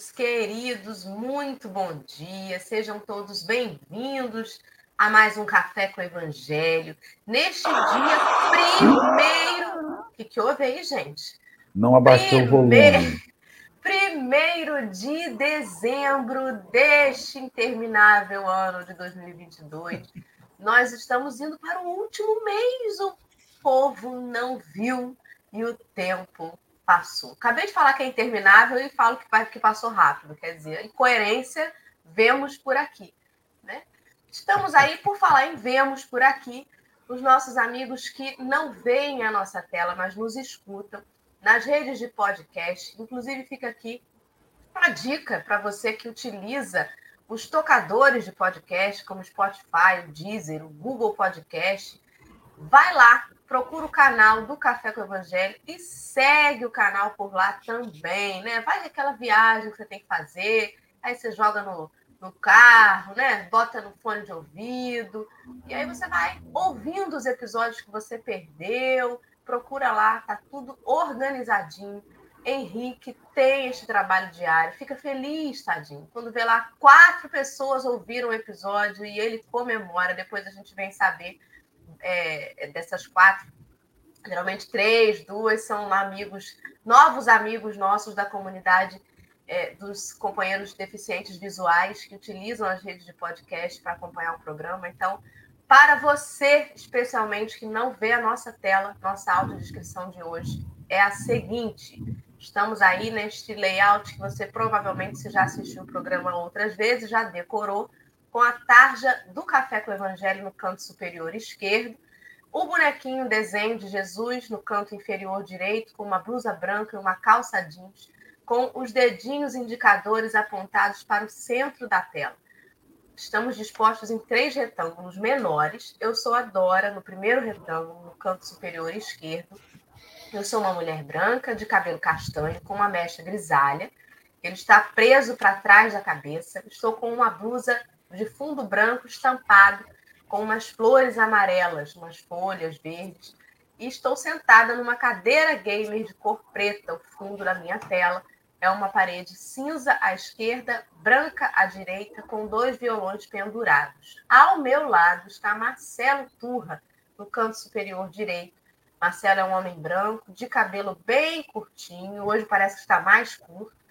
queridos, muito bom dia. Sejam todos bem-vindos a mais um Café com o Evangelho. Neste dia primeiro. O que, que houve aí, gente? Não abaixou o volume. Primeiro de dezembro deste interminável ano de 2022. Nós estamos indo para o último mês. O povo não viu e o tempo passou. Acabei de falar que é interminável e falo que, que passou rápido. Quer dizer, incoerência vemos por aqui. Né? Estamos aí, por falar em vemos por aqui, os nossos amigos que não veem a nossa tela, mas nos escutam nas redes de podcast. Inclusive, fica aqui uma dica para você que utiliza os tocadores de podcast, como Spotify, o Deezer, o Google Podcast. Vai lá, procura o canal do Café com o Evangelho e segue o canal por lá também, né? Vai aquela viagem que você tem que fazer, aí você joga no, no carro, né? Bota no fone de ouvido, e aí você vai ouvindo os episódios que você perdeu, procura lá, tá tudo organizadinho. Henrique tem este trabalho diário, fica feliz, tadinho. Quando vê lá quatro pessoas ouviram o episódio e ele comemora, depois a gente vem saber é, dessas quatro, geralmente três, duas são amigos, novos amigos nossos da comunidade é, dos companheiros deficientes visuais que utilizam as redes de podcast para acompanhar o programa. Então, para você, especialmente, que não vê a nossa tela, nossa audiodescrição de hoje é a seguinte. Estamos aí neste layout que você provavelmente, se já assistiu o programa outras vezes, já decorou, com a tarja do Café com o Evangelho no canto superior esquerdo, o bonequinho desenho de Jesus no canto inferior direito, com uma blusa branca e uma calça jeans, com os dedinhos indicadores apontados para o centro da tela. Estamos dispostos em três retângulos menores. Eu sou a Dora, no primeiro retângulo, no canto superior esquerdo. Eu sou uma mulher branca, de cabelo castanho, com uma mecha grisalha. Ele está preso para trás da cabeça. Estou com uma blusa de fundo branco estampado com umas flores amarelas, umas folhas verdes. E estou sentada numa cadeira gamer de cor preta. O fundo da minha tela é uma parede cinza à esquerda, branca à direita, com dois violões pendurados. Ao meu lado está Marcelo Turra, no canto superior direito. Marcelo é um homem branco, de cabelo bem curtinho, hoje parece que está mais curto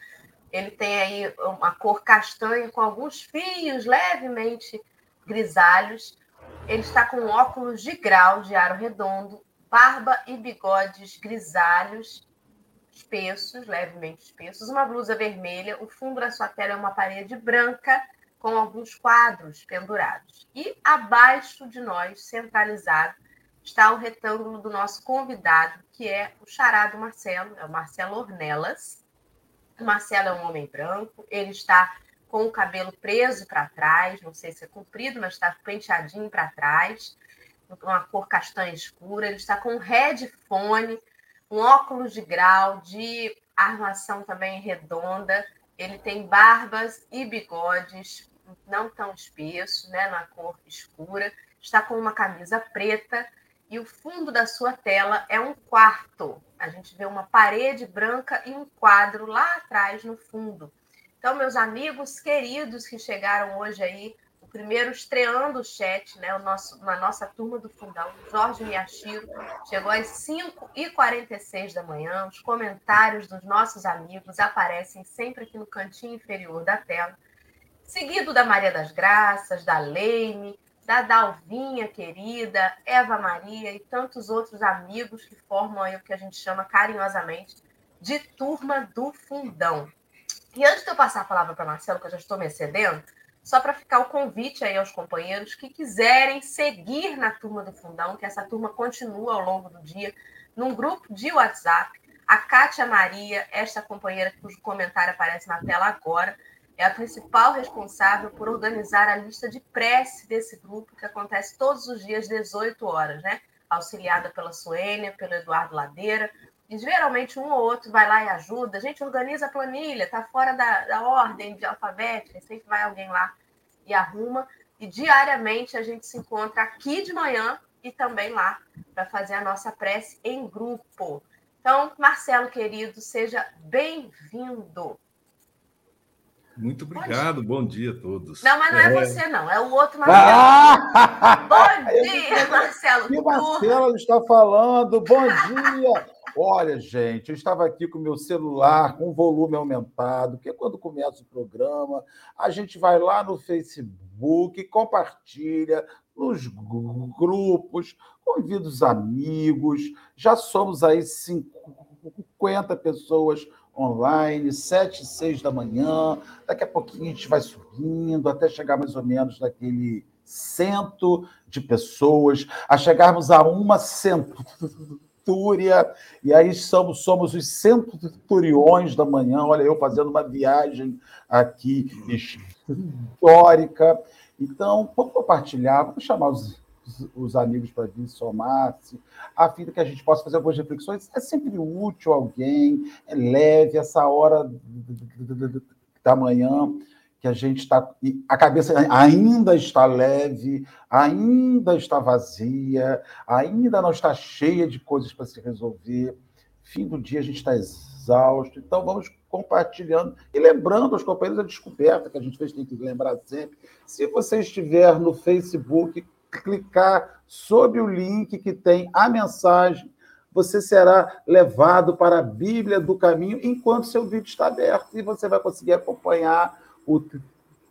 ele tem aí uma cor castanha com alguns fios levemente grisalhos. Ele está com óculos de grau de aro redondo, barba e bigodes grisalhos, espessos, levemente espessos, uma blusa vermelha. O fundo da sua tela é uma parede branca com alguns quadros pendurados. E abaixo de nós, centralizado, está o retângulo do nosso convidado, que é o charado Marcelo, é o Marcelo Ornelas o Marcelo é um homem branco, ele está com o cabelo preso para trás, não sei se é comprido, mas está penteadinho para trás, uma cor castanha escura. Ele está com um headphone, um óculos de grau, de armação também redonda. Ele tem barbas e bigodes não tão espessos, né, na cor escura. Está com uma camisa preta e o fundo da sua tela é um quarto. A gente vê uma parede branca e um quadro lá atrás no fundo. Então, meus amigos queridos que chegaram hoje aí, o primeiro estreando o chat, né, o nosso, na nossa turma do fundão, Jorge Miyashiro, chegou às 5h46 da manhã. Os comentários dos nossos amigos aparecem sempre aqui no cantinho inferior da tela. Seguido da Maria das Graças, da Leime, da Dalvinha querida, Eva Maria e tantos outros amigos que formam aí o que a gente chama carinhosamente de turma do fundão. E antes de eu passar a palavra para Marcelo, que eu já estou me excedendo, só para ficar o convite aí aos companheiros que quiserem seguir na turma do fundão, que essa turma continua ao longo do dia, num grupo de WhatsApp. A Kátia Maria, esta companheira cujo comentário aparece na tela agora, é a principal responsável por organizar a lista de prece desse grupo, que acontece todos os dias, 18 horas, né? Auxiliada pela Suênia, pelo Eduardo Ladeira. E geralmente um ou outro vai lá e ajuda. A gente organiza a planilha, está fora da, da ordem de alfabética, sempre vai alguém lá e arruma. E diariamente a gente se encontra aqui de manhã e também lá para fazer a nossa prece em grupo. Então, Marcelo querido, seja bem-vindo. Muito obrigado, bom dia, bom dia a todos. Não, mas não é, é, você, não, é o outro Marcelo. Ah! Bom dia, Marcelo. Que Marcelo está falando? Bom dia. Olha, gente, eu estava aqui com o meu celular com o volume aumentado, porque quando começa o programa, a gente vai lá no Facebook, compartilha nos grupos, convida os amigos. Já somos aí 50 pessoas online, sete, seis da manhã. Daqui a pouquinho a gente vai subindo até chegar mais ou menos naquele cento de pessoas, a chegarmos a uma centúria, e aí somos, somos os centuriões da manhã. Olha, eu fazendo uma viagem aqui histórica. Então, vamos compartilhar, vamos chamar os os amigos para vir somar-se, a fim de que a gente possa fazer algumas reflexões. É sempre útil alguém, é leve, essa hora da manhã que a gente está. A cabeça ainda está leve, ainda está vazia, ainda não está cheia de coisas para se resolver. Fim do dia a gente está exausto. Então vamos compartilhando e lembrando aos companheiros a descoberta que a gente fez, tem que lembrar sempre. Se você estiver no Facebook, clicar sobre o link que tem a mensagem, você será levado para a Bíblia do Caminho enquanto seu vídeo está aberto e você vai conseguir acompanhar o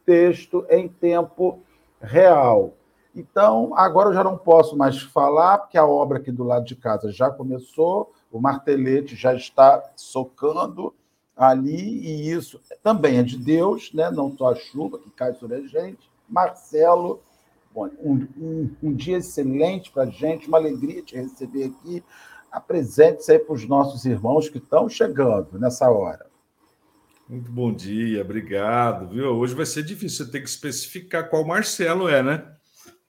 texto em tempo real. Então, agora eu já não posso mais falar, porque a obra aqui do lado de casa já começou, o martelete já está socando ali, e isso também é de Deus, né? não só a chuva que cai sobre a gente. Marcelo Bom, um, um, um dia excelente para a gente, uma alegria te receber aqui. Apresente-se aí para os nossos irmãos que estão chegando nessa hora. Muito bom dia, obrigado. Viu? Hoje vai ser difícil, você tem que especificar qual Marcelo é, né?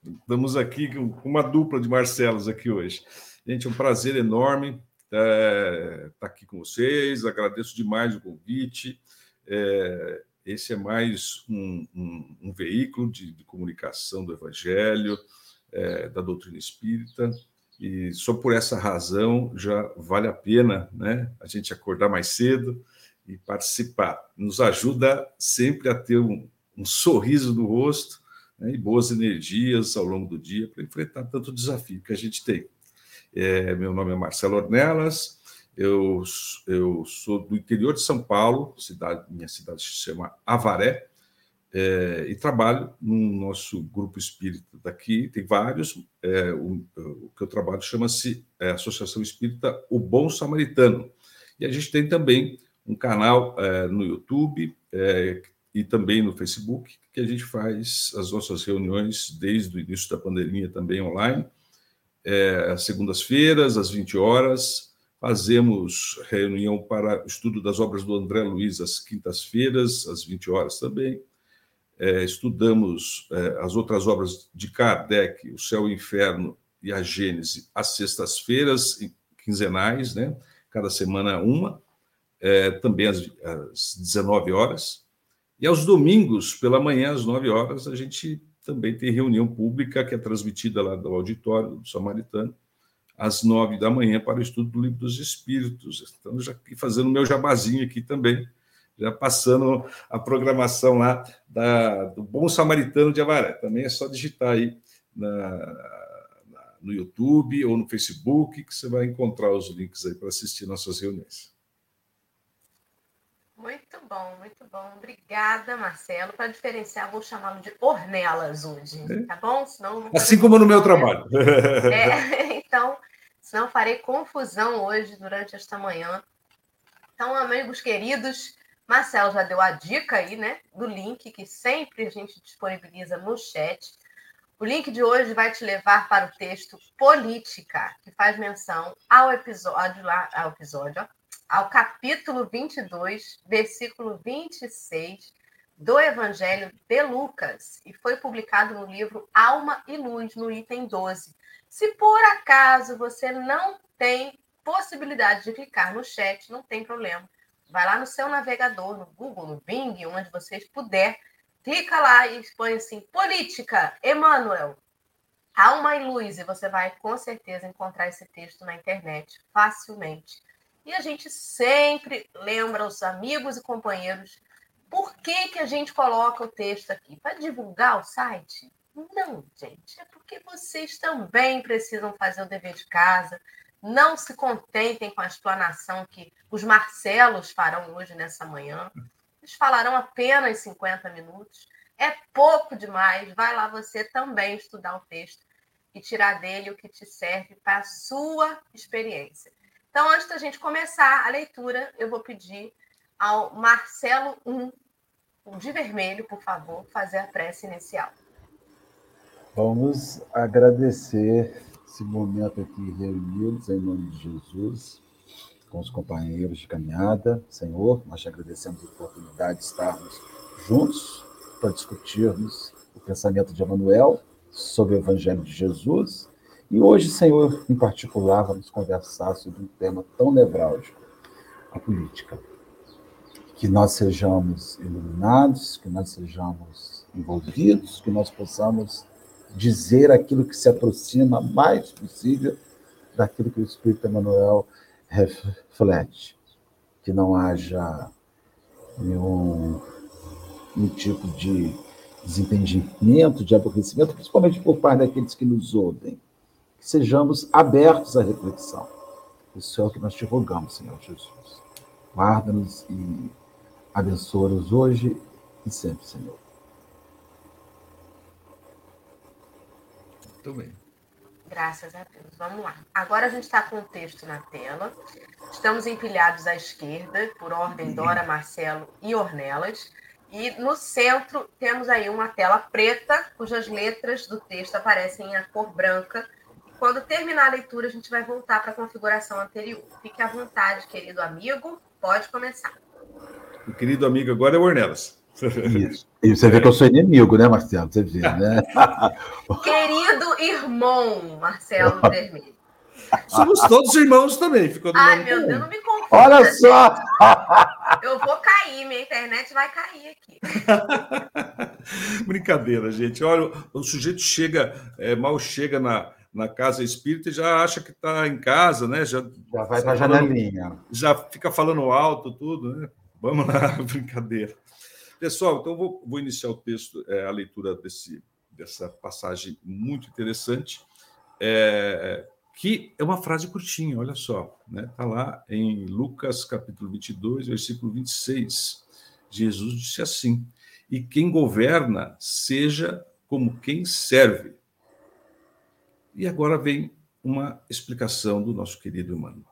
Estamos aqui com uma dupla de Marcelos aqui hoje. Gente, é um prazer enorme estar aqui com vocês, agradeço demais o convite. É, esse é mais um, um, um veículo de, de, comunicação do Evangelho, é, da doutrina espírita, e só por essa razão já vale a pena né, a gente acordar mais cedo e participar. Nos ajuda sempre a ter um, um sorriso no rosto né, e boas energias ao longo do dia para enfrentar tanto desafio que a gente tem. É, meu nome é Marcelo Ornelas, eu, eu sou do interior de São Paulo, cidade, minha cidade se chama Avaré, é, e trabalho no nosso grupo espírita daqui, tem vários. É, o, o, que eu trabalho chama-se é, Associação Espírita O Bom Samaritano. E a gente tem também um canal é, no YouTube é, e também no Facebook, que a gente faz as nossas reuniões desde o início da pandemia também online, é, às segundas-feiras, às 20 horas, Fazemos reunião para estudo das obras do André Luiz às quintas-feiras, às 20 horas também. É, estudamos é, as outras obras de Kardec, O Céu e o Inferno e a Gênese, às sextas-feiras, quinzenais, né? cada semana uma, é, também às, às 19 horas. E aos domingos, pela manhã, às 9 horas, a gente também tem reunião pública que é transmitida lá do auditório do Samaritano às nove da manhã para o estudo do Livro dos Espíritos. Então, já fazendo meu jabazinho aqui também, já passando a programação lá da, do Bom Samaritano de Avaré. Também é só digitar aí na, na, no YouTube ou no Facebook que você vai encontrar os links aí para assistir nossas reuniões. Muito bom, muito bom. Obrigada, Marcelo. Para diferenciar, vou chamá-lo de Ornelas hoje, é. tá bom? Senão assim como no meu trabalho. É, então, senão farei confusão hoje durante esta manhã. Então, amigos queridos, Marcelo já deu a dica aí, né, do link que sempre a gente disponibiliza no chat. O link de hoje vai te levar para o texto Política, que faz menção ao episódio lá, ao episódio, ó, ao capítulo 22, versículo 26 do Evangelho de Lucas, e foi publicado no livro Alma e Luz, no item 12. Se por acaso você não tem possibilidade de clicar no chat, não tem problema. Vai lá no seu navegador, no Google, no Bing, onde vocês puder, clica lá e põe assim, política, Emmanuel, alma e luz, e você vai com certeza encontrar esse texto na internet facilmente. E a gente sempre lembra os amigos e companheiros Por que, que a gente coloca o texto aqui? Para divulgar o site? Não, gente, é porque vocês também precisam fazer o dever de casa. Não se contentem com a explanação que os Marcelos farão hoje nessa manhã. Eles falarão apenas 50 minutos. É pouco demais. Vai lá você também estudar o texto e tirar dele o que te serve para a sua experiência. Então, antes da gente começar a leitura, eu vou pedir ao Marcelo 1, de vermelho, por favor, fazer a prece inicial. Vamos agradecer esse momento aqui reunidos em nome de Jesus, com os companheiros de caminhada. Senhor, nós te agradecemos a oportunidade de estarmos juntos para discutirmos o pensamento de Emanuel sobre o Evangelho de Jesus. E hoje, Senhor, em particular, vamos conversar sobre um tema tão nevrálgico, a política. Que nós sejamos iluminados, que nós sejamos envolvidos, que nós possamos dizer aquilo que se aproxima mais possível daquilo que o Espírito Emmanuel reflete. Que não haja nenhum, nenhum tipo de desentendimento, de aborrecimento, principalmente por parte daqueles que nos ouvem. Que sejamos abertos à reflexão. Isso é o que nós te rogamos, Senhor Jesus. Guarda-nos e abençoa-nos hoje e sempre, Senhor. Muito bem. Graças a Deus. Vamos lá. Agora a gente está com o texto na tela. Estamos empilhados à esquerda, por ordem Dora, Marcelo e Ornelas. E no centro temos aí uma tela preta, cujas letras do texto aparecem em cor branca. Quando terminar a leitura, a gente vai voltar para a configuração anterior. Fique à vontade, querido amigo. Pode começar. O querido amigo agora é o Ornelas. Isso. E você vê que eu sou inimigo, né, Marcelo? Você vê, né? Querido irmão, Marcelo Vermelho. Somos todos irmãos também. Ficou Ai, meu Deus, não me confunda. Olha só! Eu vou cair, minha internet vai cair aqui. Brincadeira, gente. Olha, o sujeito chega, é, mal chega na, na casa espírita e já acha que está em casa, né? Já, já vai para a janelinha. Já fica falando alto, tudo, né? Vamos lá, brincadeira. Pessoal, então vou, vou iniciar o texto, é, a leitura desse, dessa passagem muito interessante, é, que é uma frase curtinha, olha só, está né? Tá lá em Lucas capítulo 22, versículo 26. Jesus disse assim: E quem governa seja como quem serve. E agora vem uma explicação do nosso querido Emmanuel.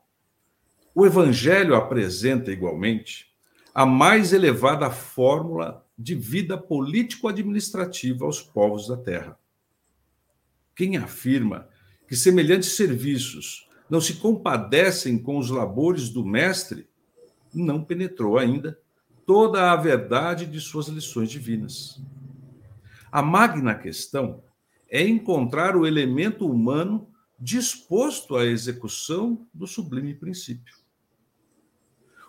O Evangelho apresenta igualmente a mais elevada fórmula de vida político-administrativa aos povos da Terra. Quem afirma que semelhantes serviços não se compadecem com os labores do mestre, não penetrou ainda toda a verdade de suas lições divinas. A magna questão é encontrar o elemento humano disposto à execução do sublime princípio.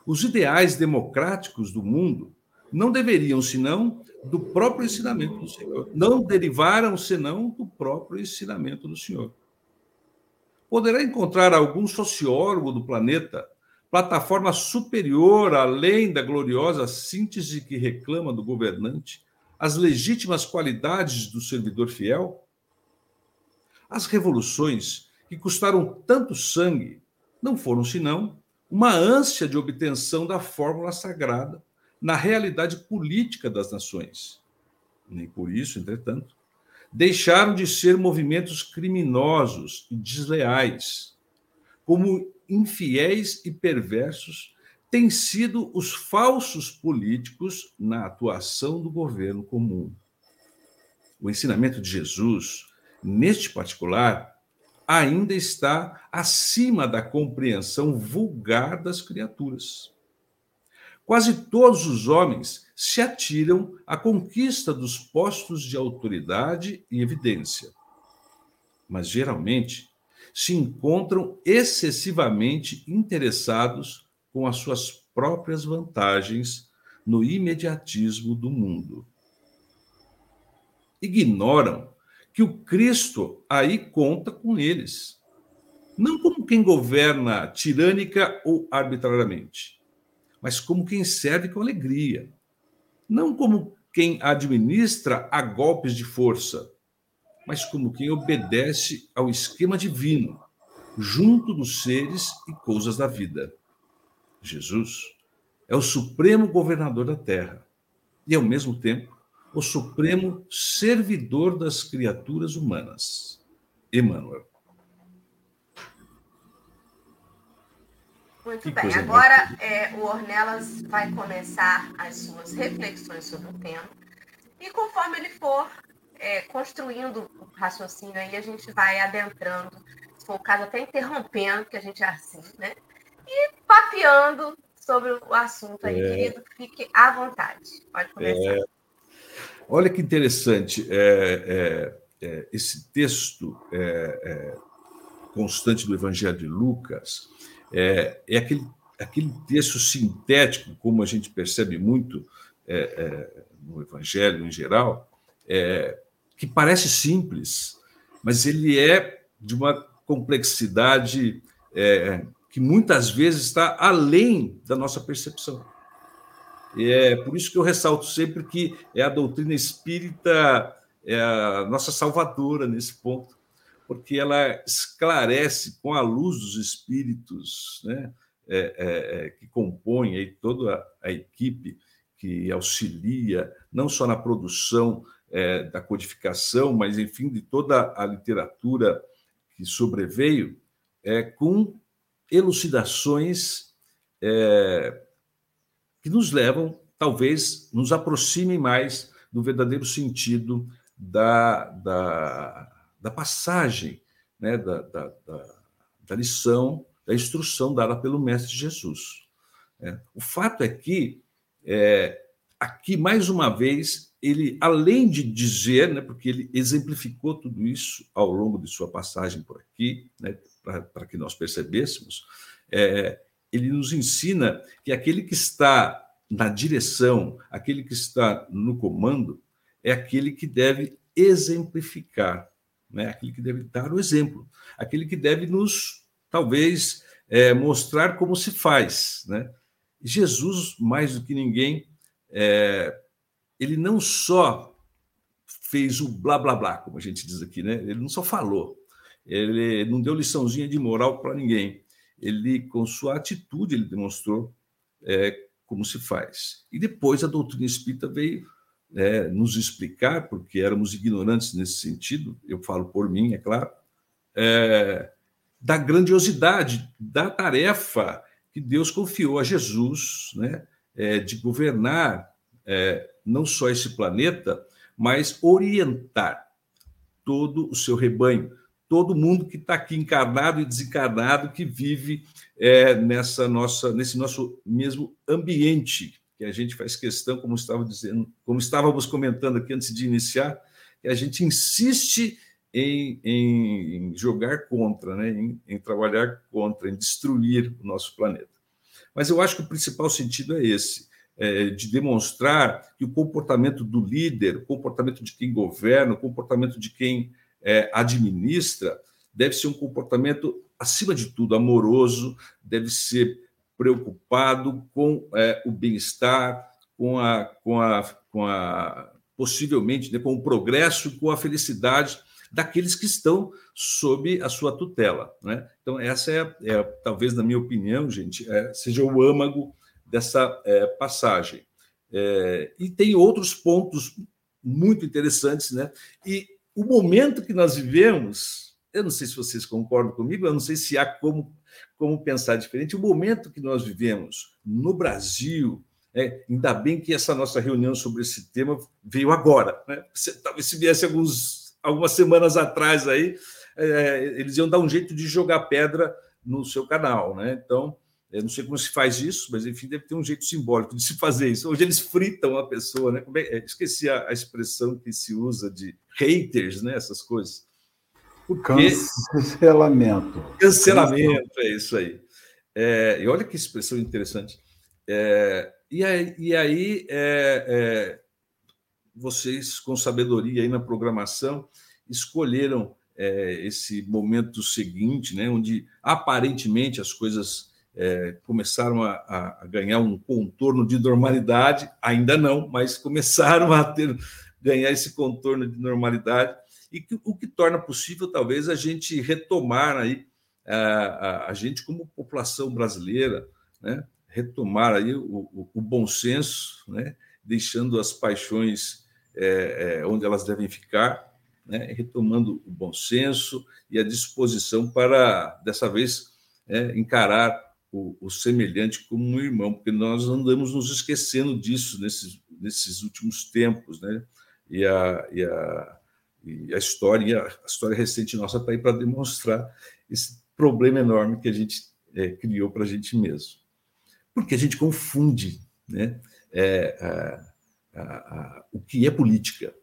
Os ideais democráticos do mundo não deveriam senão do próprio ensinamento do Senhor. Não derivaram senão do próprio ensinamento do Senhor. Poderá encontrar algum sociólogo do planeta plataforma superior além da gloriosa síntese que reclama do governante, as legítimas qualidades do servidor fiel? As revoluções que custaram tanto sangue não foram senão uma ânsia de obtenção da fórmula sagrada na realidade política das nações. Nem por isso, entretanto, deixaram de ser movimentos criminosos e desleais, como infiéis e perversos têm sido os falsos políticos na atuação do governo comum. O ensinamento de Jesus, neste particular, ainda está acima da compreensão vulgar das criaturas. Quase todos os homens se atiram à conquista dos postos de autoridade e evidência, mas geralmente se encontram excessivamente interessados com as suas próprias vantagens no imediatismo do mundo. Ignoram que o Cristo aí conta com eles. Não como quem governa tirânica ou arbitrariamente, mas como quem serve com alegria. não como quem administra a golpes de força, mas como quem obedece ao esquema divino, junto dos seres e coisas da vida. Jesus é o supremo governador da terra e, ao mesmo tempo, o supremo servidor das criaturas humanas. Emmanuel. Muito que bem. Agora é, o Ornelas vai começar as suas reflexões sobre o tema. E conforme ele for é, construindo o raciocínio aí, a gente vai adentrando, se for o caso, até interrompendo, que a gente é assim, né? E papeando sobre o assunto aí, é. querido. Fique à vontade. Pode começar. É. Olha que interessante. É, é, é esse texto é, constante do Evangelho de Lucas é, aquele, aquele texto sintético, como a gente percebe muito no Evangelho em geral, que parece simples, mas ele é de uma complexidade é, que muitas vezes está além da nossa percepção. É por isso que eu ressalto sempre que é a doutrina espírita é a nossa salvadora nesse ponto, porque ela esclarece com a luz dos espíritos né, é, é, é que compõem aí toda a, a equipe que auxilia não só na produção é, da codificação, mas, enfim, de toda a literatura que sobreveio, é, com elucidações é, que nos levam, talvez, nos aproximem mais do verdadeiro sentido da, da, da passagem, né, da, da, da, da lição, da instrução dada pelo Mestre Jesus. É, o fato é que, é, aqui, mais uma vez, ele, além de dizer, né, porque ele exemplificou tudo isso ao longo de sua passagem por aqui, né, para que nós percebêssemos, é, ele nos ensina que aquele que está na direção, aquele que está no comando, é aquele que deve exemplificar, né? aquele que deve dar o exemplo, aquele que deve nos, talvez, é, mostrar como se faz. Né? Jesus, mais do que ninguém, é, ele não só fez o blá blá blá, como a gente diz aqui, né? Ele não só falou, ele não deu liçãozinha de moral para ninguém. Ele, com sua atitude, ele demonstrou é, como se faz. E depois a doutrina espírita veio é, nos explicar, porque éramos ignorantes nesse sentido, eu falo por mim, é claro, é, da grandiosidade da tarefa que Deus confiou a Jesus, né, é, de governar é, não só esse planeta, mas orientar todo o seu rebanho, todo mundo que está aqui encarnado e desencarnado, que vive é, nessa nossa, nesse nosso mesmo ambiente, que a gente faz questão, como estava dizendo, como estávamos comentando aqui antes de iniciar, que a gente insiste em, em jogar contra, né? Em, em trabalhar contra, em destruir o nosso planeta. Mas eu acho que o principal sentido é esse é, de demonstrar que o comportamento do líder, o comportamento de quem governa, o comportamento de quem é, administra, deve ser um comportamento, acima de tudo, amoroso, deve ser preocupado com é, o bem-estar, com a, com a, com a possivelmente né, com o progresso, com a felicidade daqueles que estão sob a sua tutela. Né? Então, essa é, é talvez, na minha opinião, gente, é, seja o âmago dessa é, passagem. É, e tem outros pontos muito interessantes, né? E o momento que nós vivemos, eu não sei se vocês concordam comigo, eu não sei se há como, como pensar diferente. O momento que nós vivemos no Brasil, é, ainda bem que essa nossa reunião sobre esse tema veio agora, né? Se, talvez se viesse alguns, algumas semanas atrás aí, é, eles iam dar um jeito de jogar pedra no seu canal, né? Então, eu não sei como se faz isso, mas enfim, deve ter um jeito simbólico de se fazer isso. Hoje eles fritam a pessoa, né? É, esqueci a, a, expressão que se usa de haters, né? Essas coisas. Porque... Cancelamento. Cancelamento, é isso aí. É, e olha que expressão interessante. É, e aí, e aí é, é vocês, com sabedoria aí na programação, escolheram é, esse momento seguinte, né? Onde aparentemente as coisas é, começaram a, a, ganhar um contorno de normalidade, ainda não, mas começaram a ter, ganhar esse contorno de normalidade, e que, o que torna possível, talvez, a gente retomar aí, a, a, a gente, como população brasileira, né, retomar aí o, o, o bom senso, né, deixando as paixões é, é, onde elas devem ficar, né, retomando o bom senso e a disposição para, dessa vez, é, encarar o, o, semelhante como um irmão, porque nós andamos nos esquecendo disso nesses, nesses últimos tempos, né? E a, e a, e a história, a história recente nossa está aí para demonstrar esse problema enorme que a gente é, criou para a gente mesmo. Porque a gente confunde né? É, a, a, o que é política,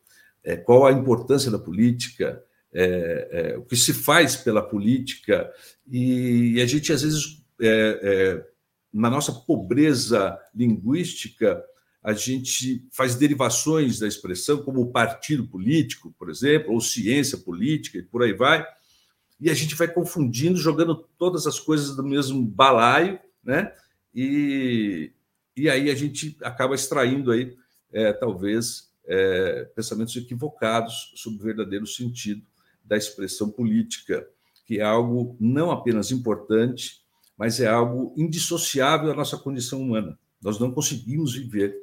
é, qual a importância da política, é, é, o que se faz pela política, e, e a gente, às vezes, é, é, na nossa pobreza linguística, a gente faz derivações da expressão, como partido político, por exemplo, ou ciência política, e por aí vai, e a gente vai confundindo, jogando todas as coisas do mesmo balaio, né? E, e aí a gente acaba extraindo aí, é, talvez, é, pensamentos equivocados sobre o verdadeiro sentido da expressão política, que é algo não apenas importante, mas é algo indissociável da nossa condição humana. Nós não conseguimos viver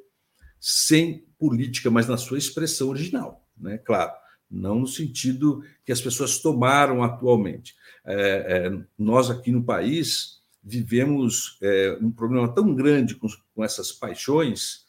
sem política, mas na sua expressão original, né? Claro, não no sentido que as pessoas tomaram atualmente. É, é, nós aqui no país vivemos é, um problema tão grande com, com essas paixões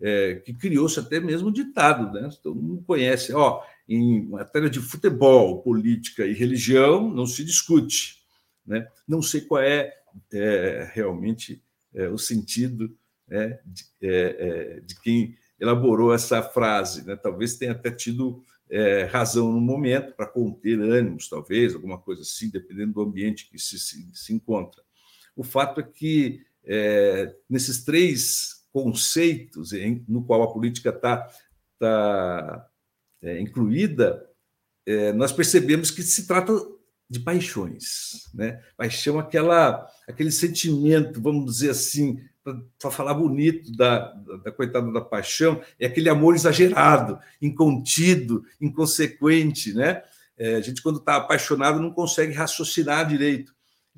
é, que criou-se até mesmo ditado, né? Todo mundo conhece, ó, em matéria de futebol, política e religião não se discute, né? Não sei qual é é, realmente é, o sentido né, de, é, é, de, quem elaborou essa frase. Né? Talvez tenha até tido é, razão no momento para conter ânimos, talvez, alguma coisa assim, dependendo do ambiente que se, se, se encontra. O fato é que nesses três conceitos em, no qual a política está tá, incluída, nós percebemos que se trata de paixões, né? Paixão, aquela, aquele sentimento, vamos dizer assim, para falar bonito da, da, da, coitada da paixão, é aquele amor exagerado, incontido, inconsequente, né? É, a gente, quando está apaixonado, não consegue raciocinar direito.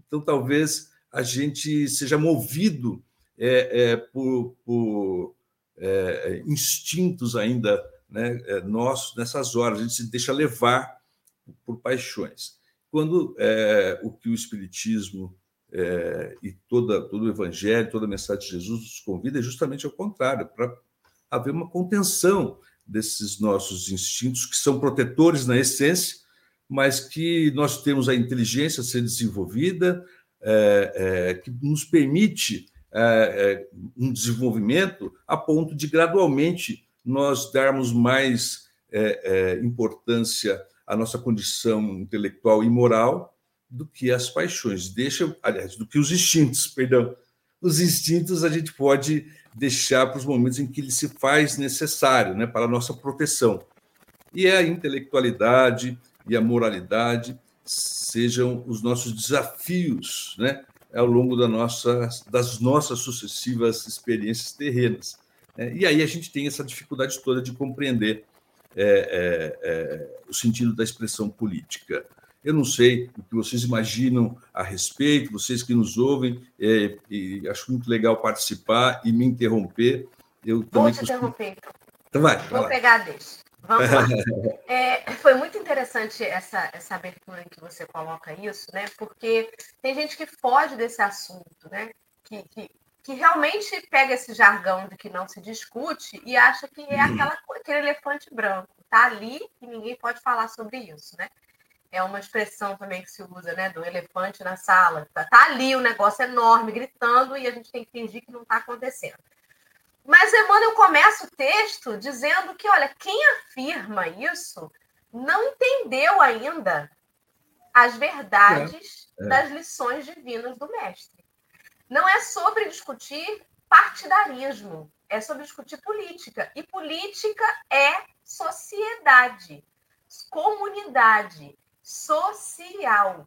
Então, talvez a gente seja movido é, é, por, por é, instintos ainda né, é, nossos nessas horas, a gente se deixa levar por paixões quando é, o que o Espiritismo é, e toda, todo o Evangelho, toda a mensagem de Jesus nos convida é justamente ao contrário, para haver uma contenção desses nossos instintos, que são protetores na essência, mas que nós temos a inteligência a ser desenvolvida, é, é, que nos permite é, um desenvolvimento a ponto de gradualmente nós darmos mais importância a nossa condição intelectual e moral do que as paixões. Deixa, aliás, do que os instintos, perdão. Os instintos a gente pode deixar para os momentos em que ele se faz necessário, né, para a nossa proteção. E a intelectualidade e a moralidade sejam os nossos desafios, né, ao longo da nossa, das nossas sucessivas experiências terrenas. É, e aí a gente tem essa dificuldade toda de compreender é, é, é, o sentido da expressão política. Eu não sei o que vocês imaginam a respeito, vocês que nos ouvem, é, e acho muito legal participar e me interromper. Eu Vou te costumo... interromper, então. Então vai. Vou vai pegar deixa. Vamos lá. É, foi muito interessante essa, essa abertura em que você coloca isso, né? Porque tem gente que foge desse assunto, né? Que, que que realmente pega esse jargão de que não se discute e acha que é aquela, aquele elefante branco. Está ali e ninguém pode falar sobre isso, né? É uma expressão também que se usa, né? Do elefante na sala. Está tá ali o um negócio enorme, gritando, e a gente tem que fingir que não está acontecendo. Mas Emmanuel começa o texto dizendo que, olha, quem afirma isso não entendeu ainda as verdades é, é. das lições divinas do mestre não é sobre discutir partidarismo, é sobre discutir política. E política é sociedade, comunidade, social.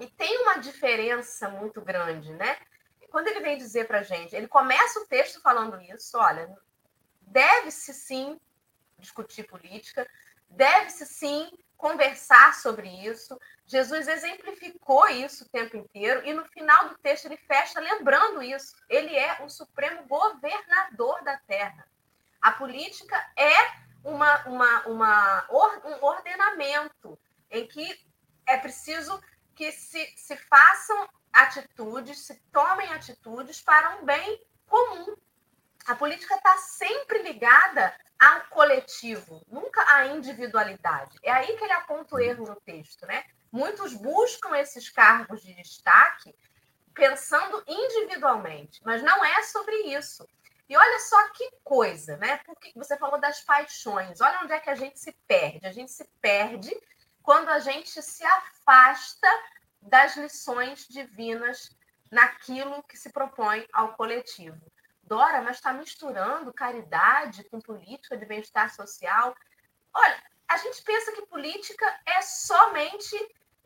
E tem uma diferença muito grande, né? quando ele vem dizer para gente, ele começa o texto falando isso, olha, deve-se sim discutir política, deve-se sim conversar sobre isso. Jesus exemplificou isso o tempo inteiro e no final do texto ele fecha lembrando isso. Ele é o supremo governador da terra. A política é uma, uma, uma, um ordenamento em que é preciso que se, se façam atitudes, se tomem atitudes para um bem comum. A política está sempre ligada ao coletivo, nunca à individualidade. É aí que ele aponta o erro no texto, né? Muitos buscam esses cargos de destaque pensando individualmente, mas não é sobre isso. E olha só que coisa, né? Porque você falou das paixões. Olha onde é que a gente se perde. A gente se perde quando a gente se afasta das lições divinas naquilo que se propõe ao coletivo. Dora, mas está misturando caridade com política de bem-estar social. Olha, a gente pensa que política é somente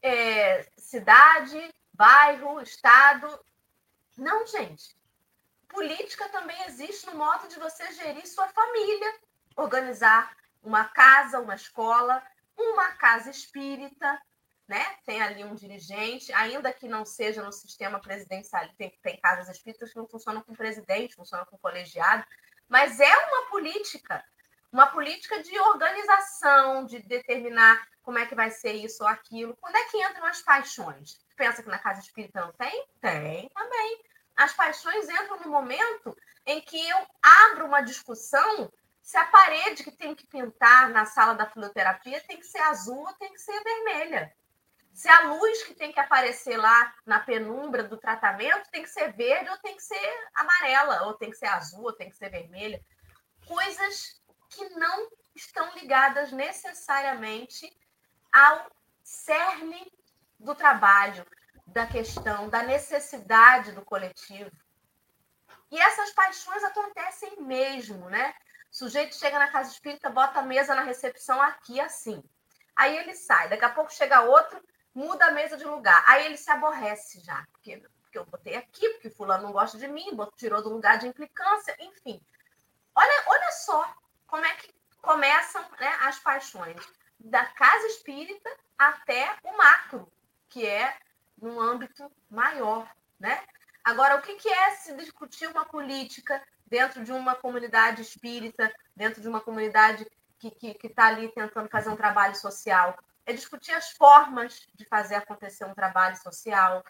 é, cidade, bairro, estado. Não, gente. Política também existe no modo de você gerir sua família, organizar uma casa, uma escola, uma casa espírita, né? Tem ali um dirigente, ainda que não seja no sistema presidencial, tem, tem casas espíritas que não funcionam com presidente, funcionam com colegiado, mas é uma política, uma política de organização, de determinar como é que vai ser isso ou aquilo. Quando é que entram as paixões? Pensa que na casa espírita não tem? Tem também. As paixões entram no momento em que eu abro uma discussão se a parede que tem que pintar na sala da fisioterapia tem que ser azul ou tem que ser vermelha. Se a luz que tem que aparecer lá na penumbra do tratamento tem que ser verde ou tem que ser amarela, ou tem que ser azul, ou tem que ser vermelha. Coisas que não estão ligadas necessariamente ao cerne do trabalho, da questão, da necessidade do coletivo. E essas paixões acontecem mesmo, né? O sujeito chega na casa espírita, bota a mesa na recepção aqui, assim. Aí ele sai, daqui a pouco chega outro, muda a mesa de lugar. Aí ele se aborrece já, porque, porque eu botei aqui, porque fulano não gosta de mim, tirou do lugar de implicância, enfim. Olha, olha só como é que começam né, as paixões. Da casa espírita até o macro, que é num âmbito maior, né? Agora, o que é se discutir uma política dentro de uma comunidade espírita, dentro de uma comunidade que está ali tentando fazer um trabalho social. É discutir as formas de fazer acontecer um trabalho social,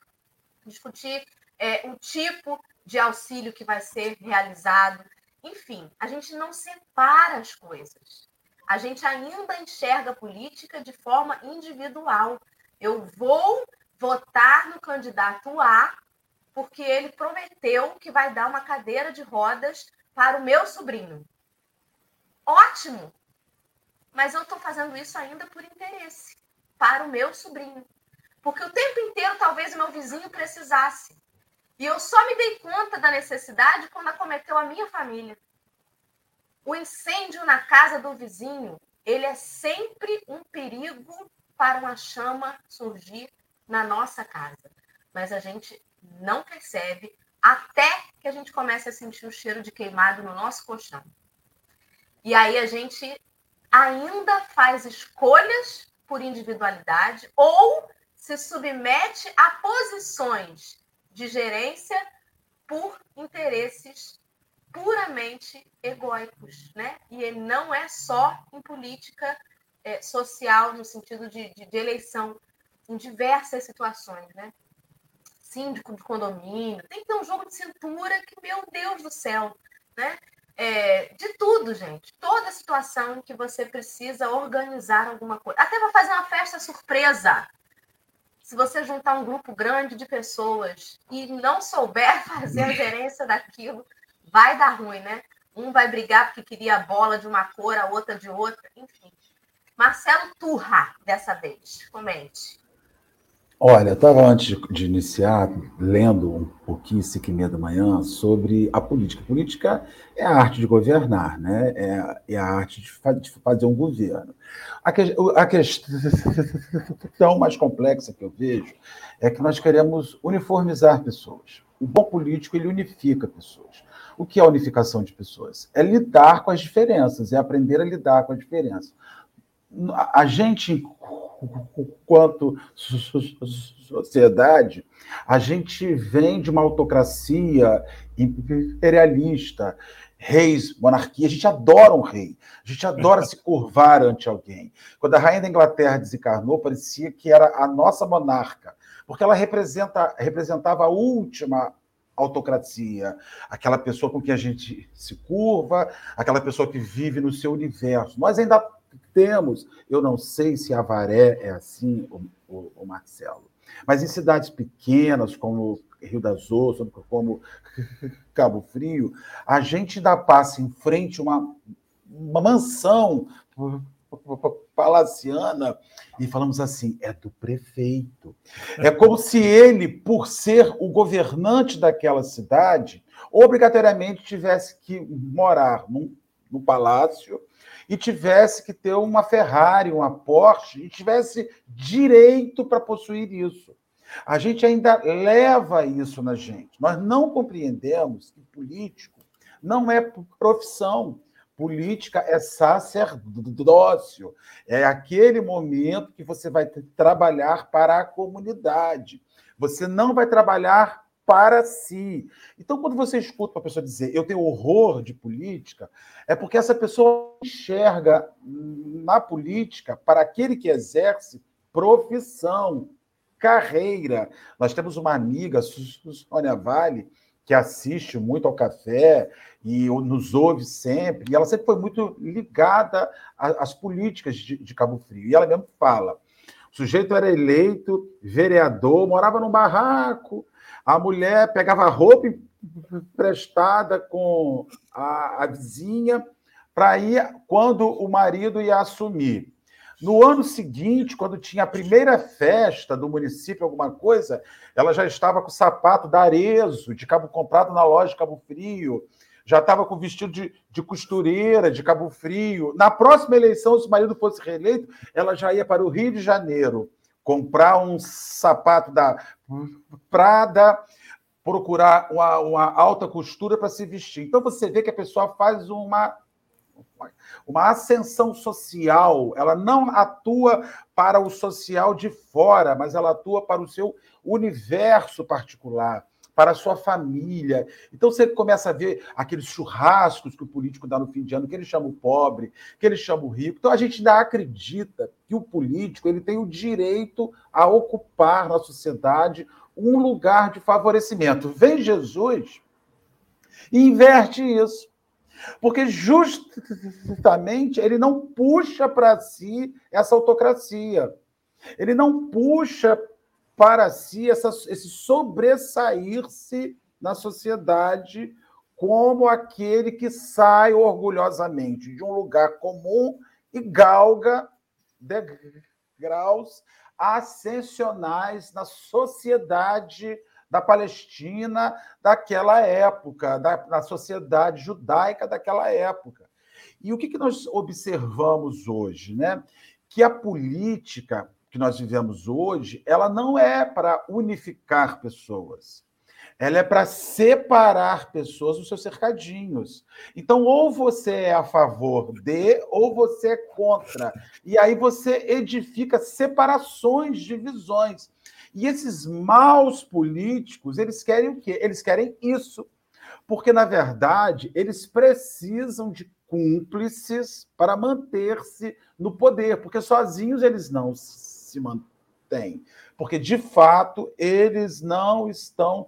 discutir é, o tipo de auxílio que vai ser realizado. Enfim, a gente não separa as coisas. A gente ainda enxerga a política de forma individual. Eu vou votar no candidato A porque ele prometeu que vai dar uma cadeira de rodas para o meu sobrinho. Ótimo! Mas eu estou fazendo isso ainda por interesse, para o meu sobrinho. Porque o tempo inteiro talvez o meu vizinho precisasse. E eu só me dei conta da necessidade quando acometeu a minha família. O incêndio na casa do vizinho, ele é sempre um perigo para uma chama surgir na nossa casa. Mas a gente não percebe até que a gente comece a sentir o cheiro de queimado no nosso colchão. E aí a gente ainda faz escolhas por individualidade ou se submete a posições de gerência por interesses puramente egóicos, né? E ele não é só em política é, social no sentido de, de, de eleição, em diversas situações, né? síndico de condomínio, tem que ter um jogo de cintura que, meu Deus do céu, né? É, de tudo, gente. Toda situação que você precisa organizar alguma coisa. Até para fazer uma festa surpresa. Se você juntar um grupo grande de pessoas e não souber fazer a gerência daquilo, vai dar ruim, né? Um vai brigar porque queria a bola de uma cor, a outra de outra, enfim. Marcelo Turra, dessa vez. Comente. Olha, estava antes de iniciar lendo um pouquinho, cinco e meia da manhã, sobre a política. Política é a arte de governar, né? é, é a arte de, fazer um governo. A, que, a questão mais complexa que eu vejo é que nós queremos uniformizar pessoas. o bom político ele unifica pessoas. O que é unificação de pessoas? É lidar com as diferenças, é aprender a lidar com a diferença. A gente, enquanto sociedade, a gente vem de uma autocracia imperialista, reis, monarquia, a gente adora um rei, a gente adora se curvar ante alguém. Quando a rainha da Inglaterra desencarnou, parecia que era a nossa monarca, porque ela representa, representava a última autocracia, aquela pessoa com quem a gente se curva, aquela pessoa que vive no seu universo. Nós ainda temos, eu não sei se a Varé é assim, o, Marcelo, mas em cidades pequenas, como Rio das Ostras, como Cabo Frio, a gente ainda passa em frente uma, uma mansão palaciana e falamos assim: é do prefeito. É como se ele, por ser o governante daquela cidade, obrigatoriamente tivesse que morar num, num palácio e tivesse que ter uma Ferrari, uma Porsche, e tivesse direito para possuir isso. A gente ainda leva isso na gente. Nós não compreendemos que político não é profissão. Política é sacerdócio. É aquele momento que você vai trabalhar para a comunidade. Você não vai trabalhar para si. Então, quando você escuta uma pessoa dizer eu tenho horror de política, é porque essa pessoa enxerga na política, para aquele que exerce, profissão carreira. Nós temos uma amiga, Sônia Vale, que assiste muito ao café e nos ouve sempre, e ela sempre foi muito ligada às políticas de, Cabo Frio. E ela mesmo fala: o sujeito era eleito vereador, morava num barraco, a mulher pegava roupa emprestada com a, a vizinha para ir quando o marido ia assumir. No ano seguinte, quando tinha a primeira festa do município, alguma coisa, ela já estava com o sapato da Arezo, de cabo comprado na loja de Cabo Frio, já estava com vestido de, de costureira de Cabo Frio. Na próxima eleição, se o marido fosse reeleito, ela já ia para o Rio de Janeiro comprar um sapato da Prada, procurar uma, uma alta costura para se vestir. Então você vê que a pessoa faz uma uma ascensão social, ela não atua para o social de fora, mas ela atua para o seu universo particular, para a sua família. Então você começa a ver aqueles churrascos que o político dá no fim de ano, que ele chama o pobre, que ele chama o rico. Então a gente ainda acredita que o político ele tem o direito a ocupar na sociedade um lugar de favorecimento. Vem Jesus e inverte isso. Porque justamente ele não puxa para si essa autocracia. Ele não puxa para si essa, esse sobressair-se na sociedade como aquele que sai orgulhosamente de um lugar comum e galga degraus ascensionais na sociedade da Palestina daquela época, da, na sociedade judaica daquela época. E o que, que nós observamos hoje? Né? Que a política que nós vivemos hoje, ela não é para unificar pessoas. Ela é para separar pessoas dos seus cercadinhos. Então, ou você é a favor de, ou você é contra. E aí você edifica separações, divisões. E esses maus políticos, eles querem o quê? Eles querem isso. Porque, na verdade, eles precisam de cúmplices para manter-se no poder, porque sozinhos eles não se mantêm. Porque, de fato, eles não estão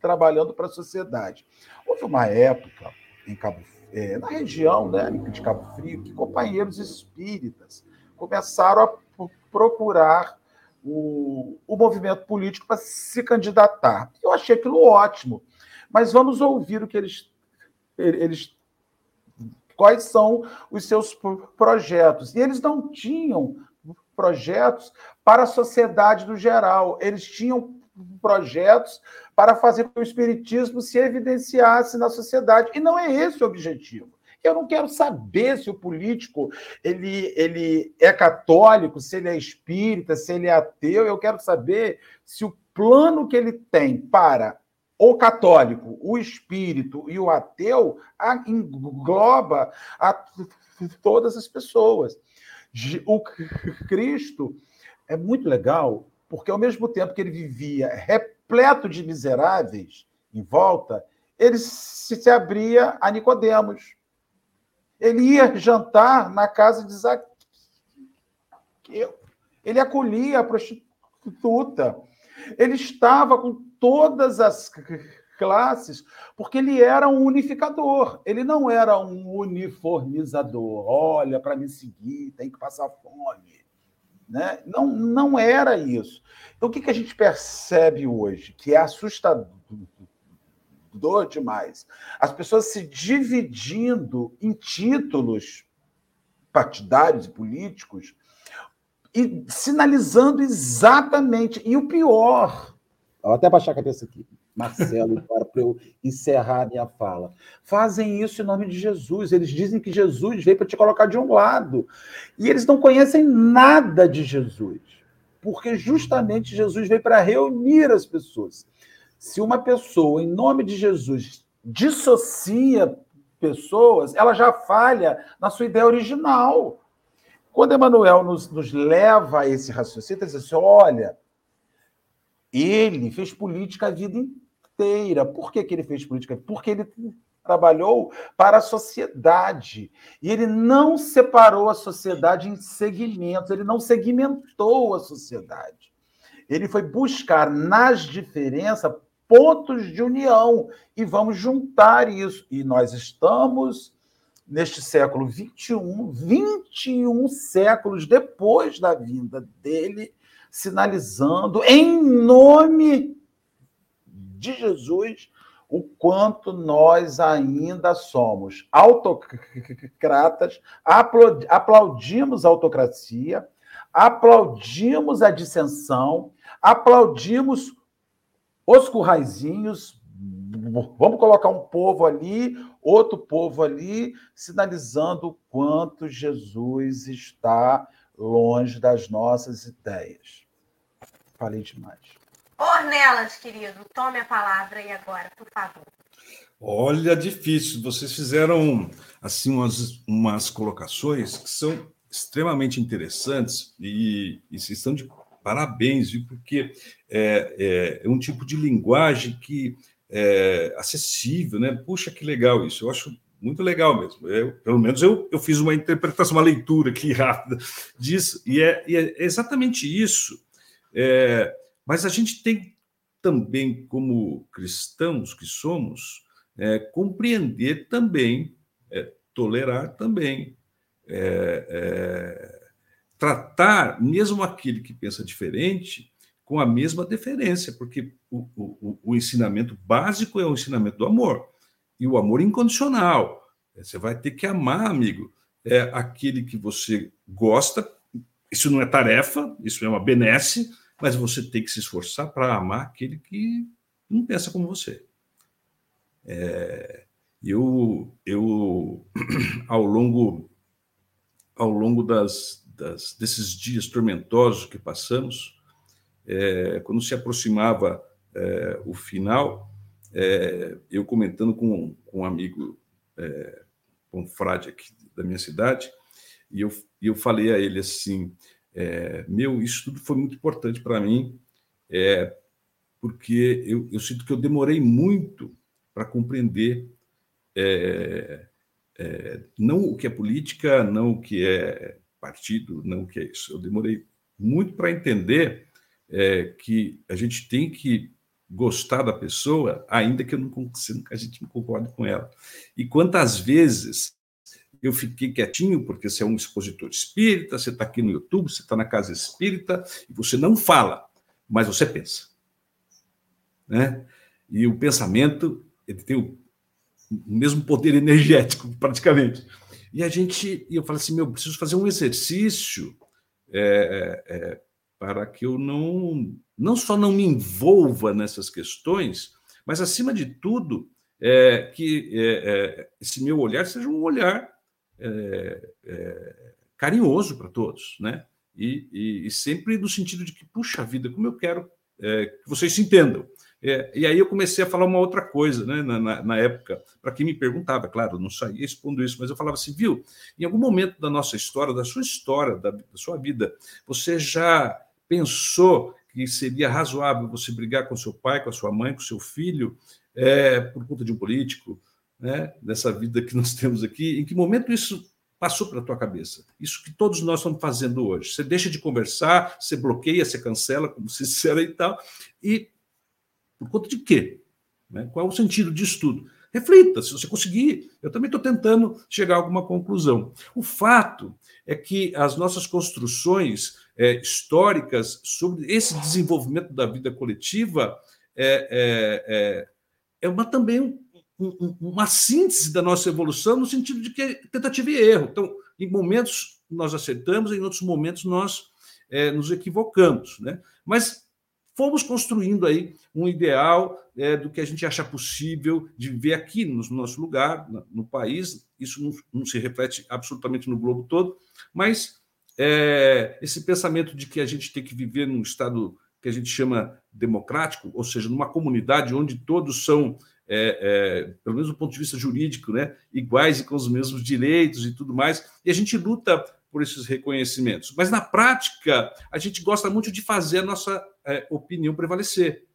trabalhando para a sociedade. Houve uma época em Cabo, é, na região né, de Cabo Frio que companheiros espíritas começaram a procurar o, o movimento político para se candidatar. Eu achei aquilo ótimo. Mas vamos ouvir o que eles, eles quais são os seus projetos. E eles não tinham projetos para a sociedade no geral, eles tinham projetos para fazer com que o espiritismo se evidenciasse na sociedade. E não é esse o objetivo. Eu não quero saber se o político ele, ele é católico, se ele é espírita, se ele é ateu. Eu quero saber se o plano que ele tem para o católico, o espírito e o ateu engloba a todas as pessoas. O Cristo é muito legal, porque ao mesmo tempo que ele vivia repleto de miseráveis em volta, ele se abria a Nicodemos. Ele ia jantar na casa de Zaqueu. Ele acolhia a prostituta. Ele estava com todas as classes, porque ele era um unificador, ele não era um uniformizador. Olha, para me seguir, tem que passar fome. Né? Não, não era isso. Então, o que, que a gente percebe hoje? Que é assustador demais. As pessoas se dividindo em títulos partidários e políticos e sinalizando exatamente. E o pior, vou até baixar a cabeça aqui, Marcelo, para eu encerrar a minha fala. Fazem isso em nome de Jesus. Eles dizem que Jesus veio para te colocar de um lado. E eles não conhecem nada de Jesus. Porque justamente Jesus veio para reunir as pessoas. Se uma pessoa, em nome de Jesus, dissocia pessoas, ela já falha na sua ideia original. Quando Emmanuel nos, nos leva a esse raciocínio, ele diz assim: olha, ele fez política a vida inteira. Por que, que ele fez política? Porque ele trabalhou para a sociedade. E ele não separou a sociedade em segmentos, ele não segmentou a sociedade. Ele foi buscar nas diferenças pontos de união e vamos juntar isso. E nós estamos neste século 21, 21 séculos depois da vinda dele, sinalizando em nome de Jesus o quanto nós ainda somos autocratas, aplaudimos a autocracia, aplaudimos a dissensão, aplaudimos os curraizinhos, vamos colocar um povo ali, outro povo ali, sinalizando o quanto Jesus está longe das nossas ideias. Falei demais. Ornelas, querido, tome a palavra aí agora, por favor. Olha, difícil. Vocês fizeram assim umas, umas colocações que são extremamente interessantes e, e vocês estão de parabéns, viu? porque é, é, é um tipo de linguagem que é acessível, né? Puxa, que legal isso. Eu acho muito legal mesmo. Eu, pelo menos eu, eu fiz uma interpretação, uma leitura aqui rápida disso, e é, e é exatamente isso. É, mas a gente tem também, como cristãos que somos, é, compreender também, é, tolerar também, é, é, tratar mesmo aquele que pensa diferente com a mesma deferência, porque o, o, o ensinamento básico é o ensinamento do amor e o amor incondicional. Você vai ter que amar, amigo, é aquele que você gosta. Isso não é tarefa, isso é uma benesse, mas você tem que se esforçar para amar aquele que não pensa como você. É, eu, eu ao longo, ao longo das, das, desses dias tormentosos que passamos, é, quando se aproximava é, o final, é, eu comentando com, com um amigo, é, um frade aqui da minha cidade, e eu, eu falei a ele assim: é, meu, isso tudo foi muito importante para mim, é, porque eu, eu, sinto que eu demorei muito para compreender é, é, não o que é política, não o que é partido, não o que é isso. Eu demorei muito para entender é, que a gente tem que gostar da pessoa, ainda que eu não, a gente não concorde com ela. E quantas vezes eu fiquei quietinho, porque você é um expositor espírita, você está aqui no YouTube, você está na casa espírita, e você não fala, mas você pensa. Né? E o pensamento ele tem o, mesmo poder energético, praticamente. E a gente, e eu falei assim, meu, preciso fazer um exercício é, é, para que eu não, não só não me envolva nessas questões, mas acima de tudo, é, que é, é, esse meu olhar seja um olhar é, é, carinhoso para todos, né? E, e, e, sempre no sentido de que, puxa vida, como eu quero é, que vocês se entendam. É, e aí eu comecei a falar uma outra coisa, né, na, na, na época, para quem me perguntava, claro, não saía expondo isso, mas eu falava assim, viu, em algum momento da nossa história, da sua história, da, da sua vida, você já pensou que seria razoável você brigar com seu pai, com a sua mãe, com seu filho, é, por conta de um político, né, vida que nós temos aqui? Em que momento isso passou pela tua cabeça? Isso que todos nós estamos fazendo hoje. Você deixa de conversar, você bloqueia, você cancela, como se disseram e tal, e por conta de quê? Né? Qual é o sentido disso tudo? Reflita, se você conseguir. Eu também estou tentando chegar a alguma conclusão. O fato é que as nossas construções é, históricas sobre esse desenvolvimento da vida coletiva é, é, é, é uma, também um, um, uma síntese da nossa evolução no sentido de que é tentativa e erro. Então, em momentos nós acertamos, em outros momentos nós é, nos equivocamos. Né? Mas fomos construindo aí um ideal é, do que a gente acha possível de viver aqui no nosso lugar, no país. Isso não, não se reflete absolutamente no globo todo, mas é, esse pensamento de que a gente tem que viver num estado que a gente chama democrático, ou seja, numa comunidade onde todos são, é, é, pelo menos do ponto de vista jurídico, né, iguais e com os mesmos direitos e tudo mais, e a gente luta por esses reconhecimentos. Mas na prática, a gente gosta muito de fazer a nossa é, opinião prevalecer.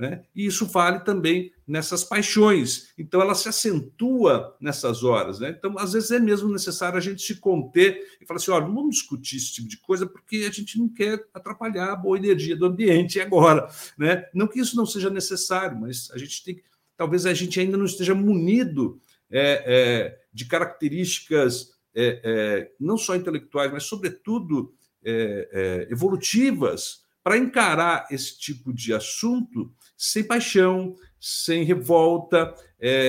Né? E isso vale também nessas paixões. Então, ela se acentua nessas horas. Né? Então, às vezes, é mesmo necessário a gente se conter e falar assim: olha, não vamos discutir esse tipo de coisa porque a gente não quer atrapalhar a boa energia do ambiente agora. Né? Não que isso não seja necessário, mas a gente tem que. Talvez a gente ainda não esteja munido é, é, de características é, é, não só intelectuais, mas, sobretudo, é, é, evolutivas, para encarar esse tipo de assunto sem paixão, sem revolta,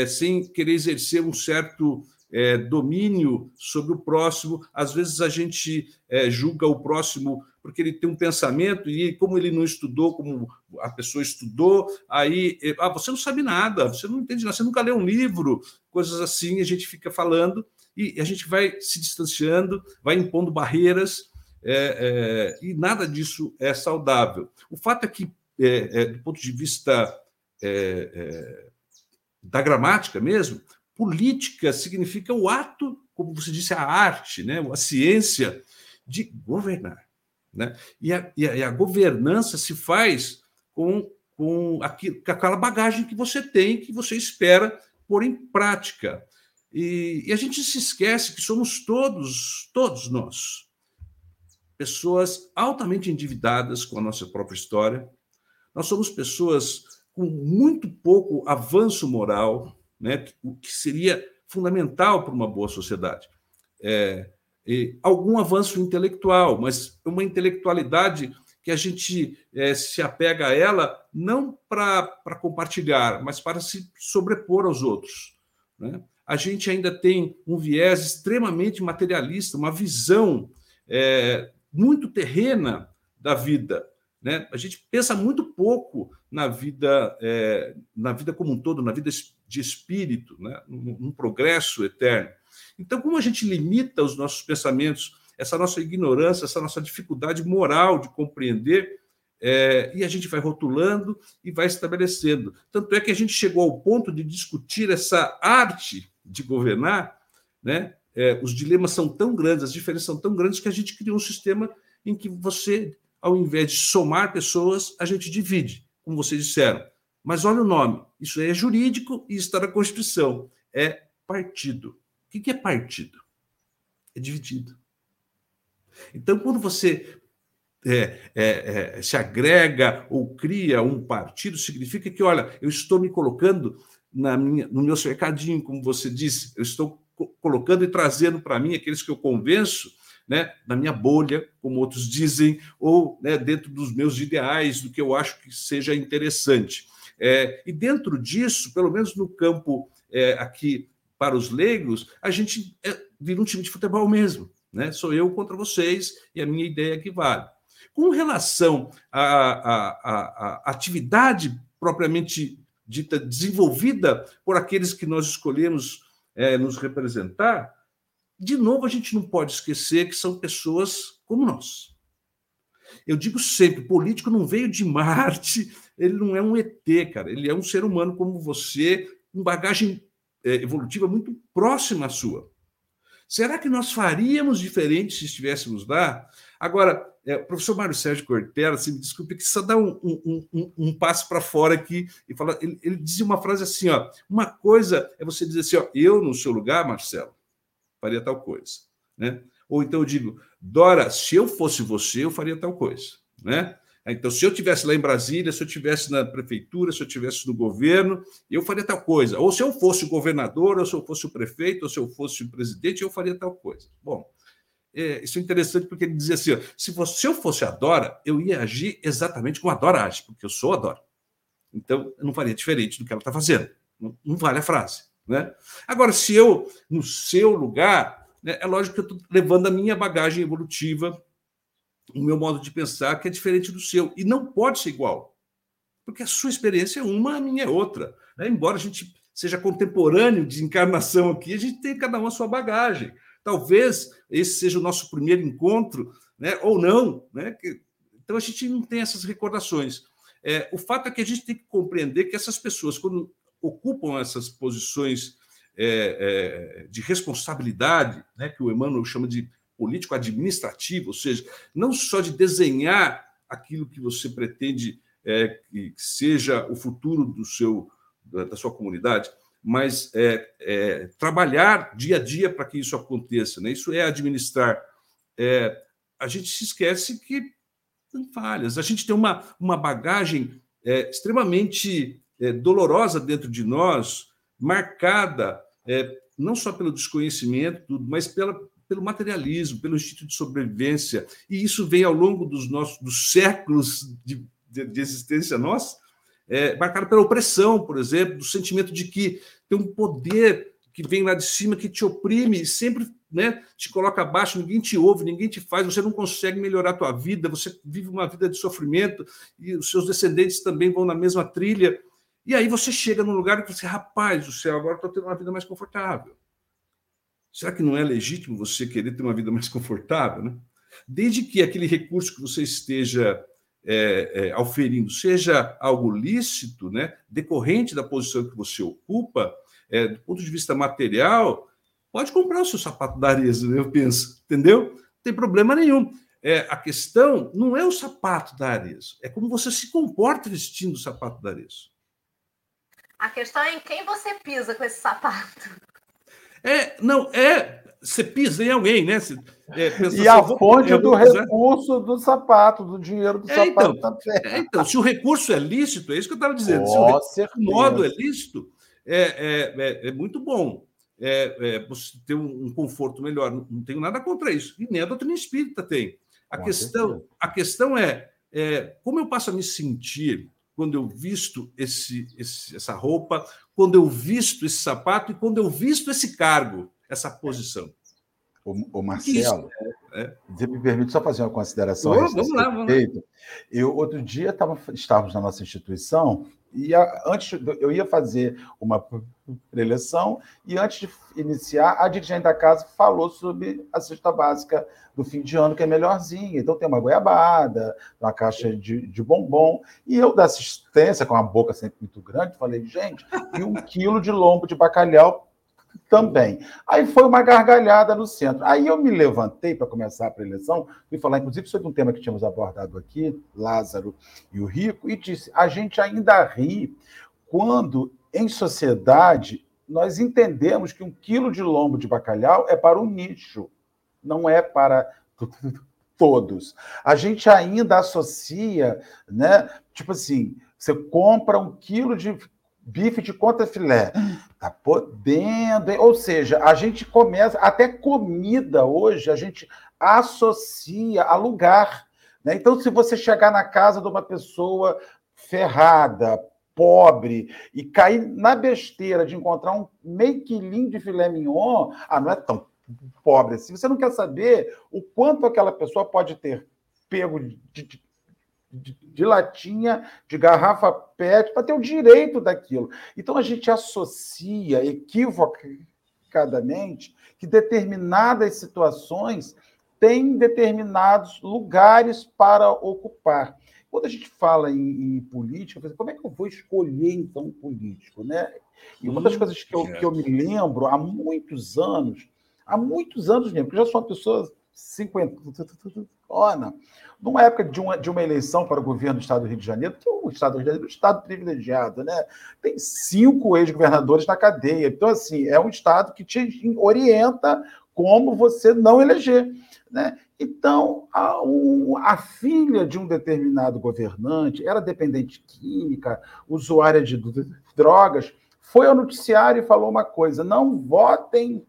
sem querer exercer um certo é, domínio sobre o próximo. Às vezes a gente julga o próximo porque ele tem um pensamento e como ele não estudou como a pessoa estudou, aí ah, você não sabe nada, você não entende nada, você nunca leu um livro, coisas assim, a gente fica falando e a gente vai se distanciando, vai impondo barreiras, é, é, e nada disso é saudável. O fato é que, é, é do ponto de vista é, é, da gramática mesmo, política significa o ato, como você disse, a arte, né, a ciência de governar. Né? E, a, e a, e a governança se faz com, com, aquilo, com aquela bagagem que você tem, que você espera pôr em prática. E, e, a gente se esquece que somos todos, todos nós, pessoas altamente endividadas com a nossa própria história. Nós somos pessoas com muito pouco avanço moral, né, o que seria fundamental para uma boa sociedade. É, algum avanço intelectual, mas uma intelectualidade que a gente é, se apega a ela não para compartilhar, mas para se sobrepor aos outros. Né? a gente ainda tem um viés extremamente materialista, uma visão é, muito terrena da vida. Né? A gente pensa muito pouco na vida, é, na vida como um todo, na vida de espírito, né? num, progresso eterno. Então, como a gente limita os nossos pensamentos, essa nossa ignorância, essa nossa dificuldade moral de compreender, é, e a gente vai rotulando e vai estabelecendo. Tanto é que a gente chegou ao ponto de discutir essa arte de governar, né? É, os dilemas são tão grandes, as diferenças são tão grandes que a gente criou um sistema em que você, ao invés de somar pessoas, a gente divide, como vocês disseram. Mas olha o nome, isso é jurídico e está na Constituição. É partido. O que é partido? É dividido. Então, quando você é, é, é, se agrega ou cria um partido, significa que, olha, eu estou me colocando na minha, no meu cercadinho, como você disse, eu estou colocando e trazendo para mim aqueles que eu convenço, né, na minha bolha, como outros dizem, ou né, dentro dos meus ideais, do que eu acho que seja interessante. É, e dentro disso, pelo menos no campo é, aqui para os leigos, a gente é, vira um time de futebol mesmo. Né? Sou eu contra vocês e a minha ideia é que vale. Com relação à, atividade propriamente dita desenvolvida por aqueles que nós escolhemos é, nos representar, de novo a gente não pode esquecer que são pessoas como nós. Eu digo sempre, político não veio de Marte, ele não é um ET, cara, ele é um ser humano como você, com bagagem é, evolutiva muito próxima à sua. Será que nós faríamos diferente se estivéssemos lá? Agora, é, professor Mário Sérgio Cortella, se me desculpe, que só dá um, um, um, um passo para fora aqui e fala. Ele, ele, dizia uma frase assim: ó, uma coisa é você dizer assim, ó, eu no seu lugar, Marcelo, faria tal coisa. Né? Ou então eu digo, Dora, se eu fosse você, eu faria tal coisa. Né? Então, se eu tivesse lá em Brasília, se eu tivesse na prefeitura, se eu tivesse no governo, eu faria tal coisa. Ou se eu fosse o governador, ou se eu fosse o prefeito, ou se eu fosse o presidente, eu faria tal coisa. Bom, é, isso é interessante porque ele dizia assim: ó, se, se eu fosse a Dora, eu ia agir exatamente como a Dora age, porque eu sou a Dora. Então, eu não faria diferente do que ela está fazendo. Não, não, vale a frase. Né? Agora, se eu, no seu lugar, né, é lógico que eu estou levando a minha bagagem evolutiva, o meu modo de pensar, que é diferente do seu. E não pode ser igual. Porque a sua experiência é uma, a minha é outra. Né? Embora a gente seja contemporâneo de encarnação aqui, a gente tem cada um a sua bagagem. Talvez esse seja o nosso primeiro encontro, né? ou não. Né? Então a gente não tem essas recordações. É, o fato é que a gente tem que compreender que essas pessoas, quando ocupam essas posições é, é, de responsabilidade, né, que o Emmanuel chama de político administrativo, ou seja, não só de desenhar aquilo que você pretende é, que seja o futuro do seu da sua comunidade, mas é, é, trabalhar dia a dia para que isso aconteça. Né? Isso é administrar. É, a gente se esquece que tem falhas. A gente tem uma, uma bagagem é, extremamente é, dolorosa dentro de nós, marcada é, não só pelo desconhecimento, mas pela, pelo materialismo, pelo instinto de sobrevivência. E isso vem ao longo dos nossos dos séculos de, de, de existência nossa, é, marcado pela opressão, por exemplo, do sentimento de que tem um poder que vem lá de cima que te oprime, sempre né, te coloca abaixo, ninguém te ouve, ninguém te faz, você não consegue melhorar a tua vida, você vive uma vida de sofrimento e os seus descendentes também vão na mesma trilha. E aí você chega num lugar que você, rapaz do céu, agora estou tendo uma vida mais confortável. Será que não é legítimo você querer ter uma vida mais confortável? Né? Desde que aquele recurso que você esteja é, é, seja algo lícito, né, decorrente da posição que você ocupa, é, do ponto de vista material, pode comprar o seu sapato da Arezzo, né, eu penso, entendeu? Não tem problema nenhum. É, a questão não é o sapato da Arezzo, é como você se comporta vestindo o sapato da Arezzo. A questão é em quem você pisa com esse sapato. É, não, é. Você pisa em alguém, né? Você, é, e a fonte do recurso do sapato, do dinheiro do é, sapato então, é, então, se o recurso é lícito, é isso que eu estava dizendo. Oh, se o modo é lícito, é, é, é, é muito bom. É, você ter um, um, conforto melhor. Não, não, tenho nada contra isso. E nem a doutrina espírita tem. A, questão, a questão é, como eu passo a me sentir quando eu visto esse, esse, essa roupa, quando eu visto esse sapato e quando eu visto esse cargo, essa posição. O, o Marcelo, é, é. você me permite só fazer uma consideração? Vamos lá, vamos lá. Eu, outro dia, tava, estávamos na nossa instituição e a, antes eu ia fazer uma preleção e antes de iniciar, a dirigente da casa falou sobre a cesta básica do fim de ano, que é melhorzinha. Então tem uma goiabada, uma caixa de, de bombom. E eu, da assistência, com a boca sempre muito grande, falei, gente, e um quilo de lombo de bacalhau também. Aí foi uma gargalhada no centro. Aí eu me levantei para começar a preleção, fui falar, inclusive, sobre um tema que tínhamos abordado aqui, Lázaro e o Rico, e disse: a gente ainda ri quando, em sociedade, nós entendemos que um quilo de lombo de bacalhau é para o nicho, não é para todos. A gente ainda associa, né? Tipo assim, você compra um quilo de bife de conta filé. Tá podendo, hein? ou seja, a gente começa até comida hoje a gente associa a lugar, né? Então, se você chegar na casa de uma pessoa ferrada, pobre e cair na besteira de encontrar um meio quilinho de filé mignon, ah, não é tão pobre assim. Você não quer saber o quanto aquela pessoa pode ter pego de, de de, de latinha, de garrafa PET, para ter o direito daquilo. Então a gente associa equivocadamente que determinadas situações tem determinados lugares para ocupar. Quando a gente fala em, em política, como é que eu vou escolher, então, um político? Né? E uma das hum, coisas que eu, que eu me lembro há muitos anos, há muitos anos mesmo, porque eu já sou uma pessoa 50. Ana, numa época de uma, de uma eleição para o governo do Estado do Rio de Janeiro, que o Estado do Rio de Janeiro é um Estado privilegiado, né? Tem cinco ex-governadores na cadeia. Então, assim, é um Estado que te orienta como você não eleger. Né? Então, a, um, a, filha de um determinado governante era dependente química, usuária de drogas, foi ao noticiário e falou uma coisa: não votem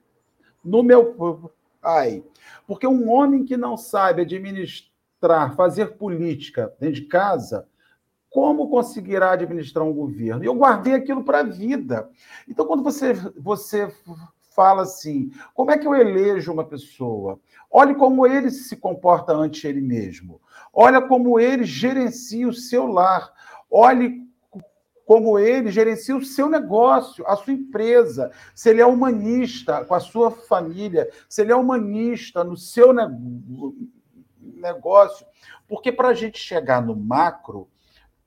no meu pai. Porque um homem que não sabe administrar, fazer política dentro de casa, como conseguirá administrar um governo? Eu guardei aquilo para a vida. Então, quando você, você fala assim: como é que eu elejo uma pessoa? Olhe como ele se comporta ante ele mesmo. Olha como ele gerencia o seu lar. Olhe como ele gerencia o seu negócio, a sua empresa, se ele é humanista com a sua família, se ele é humanista no seu negócio. Porque para a gente chegar no macro,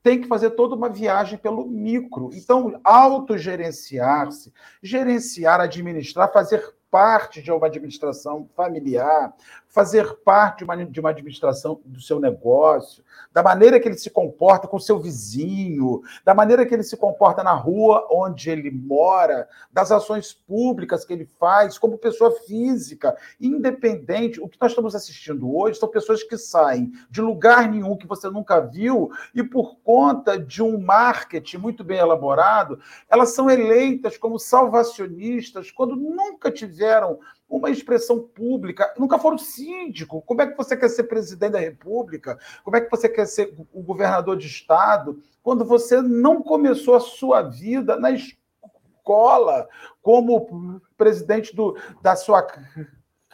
tem que fazer toda uma viagem pelo micro. Então, autogerenciar-se, gerenciar, administrar, fazer parte de uma administração familiar, fazer parte de uma, de uma administração do seu negócio, da maneira que ele se comporta com seu vizinho, da maneira que ele se comporta na rua onde ele mora, das ações públicas que ele faz como pessoa física, independente. O que nós estamos assistindo hoje são pessoas que saem de lugar nenhum que você nunca viu e por conta de um marketing muito bem elaborado, elas são eleitas como salvacionistas quando nunca tiveram uma expressão pública, nunca foram síndico. Como é que você quer ser presidente da República? Como é que você quer ser o governador de estado quando você não começou a sua vida na escola como presidente do, da sua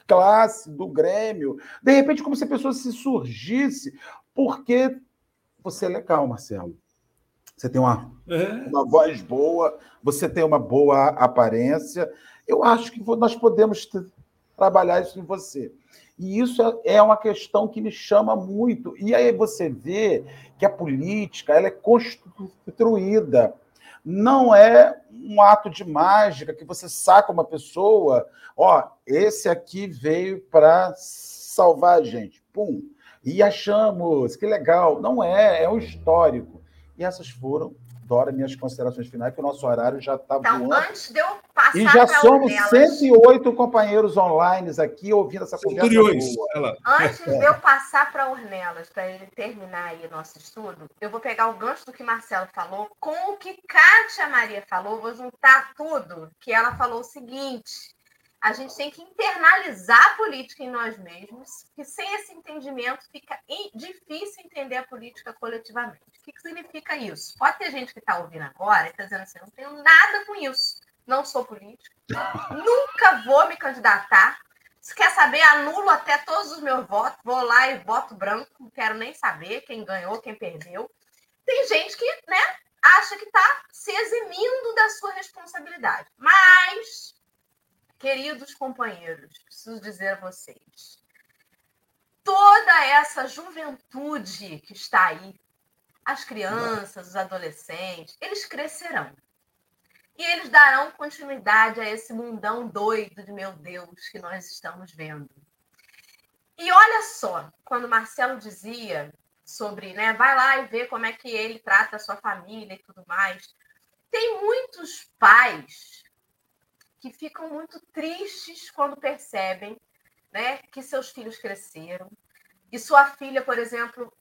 classe, do Grêmio? De repente, como se a pessoa se surgisse porque você é legal, Marcelo. Você tem uma, é. uma voz boa, você tem uma boa aparência, eu acho que nós podemos trabalhar isso em você. E isso é, é uma questão que me chama muito. E aí você vê que a política ela é construída. Não é um ato de mágica que você saca uma pessoa, ó, esse aqui veio para salvar a gente. Pum. E achamos, que legal. Não é, é o histórico. E essas foram Dora, minhas considerações finais, que o nosso horário já está então, voando. Antes de eu E já somos Ornelas, 108 companheiros online aqui ouvindo essa conversa. Antes de eu passar para Ornelas, para ele terminar aí nosso estudo, eu vou pegar o gancho do que Marcelo falou com o que Kátia Maria falou, vou juntar tudo, que ela falou o seguinte a gente tem que internalizar a política em nós mesmos, que sem esse entendimento fica difícil entender a política coletivamente. O que, que significa isso? Pode ter gente que está ouvindo agora e está dizendo assim: não tenho nada com isso, não sou político, nunca vou me candidatar. Se quer saber, anulo até todos os meus votos, vou lá e voto branco, não quero nem saber quem ganhou, quem perdeu. Tem gente que né, acha que está se eximindo da sua responsabilidade. Mas Queridos companheiros, preciso dizer a vocês, toda essa juventude que está aí, as crianças, os adolescentes, eles crescerão. E eles darão continuidade a esse mundão doido de meu Deus que nós estamos vendo. E olha só, quando Marcelo dizia sobre, né, vai lá e vê como é que ele trata a sua família e tudo mais. Tem muitos pais que ficam muito tristes quando percebem né, que seus filhos cresceram e sua filha, por exemplo,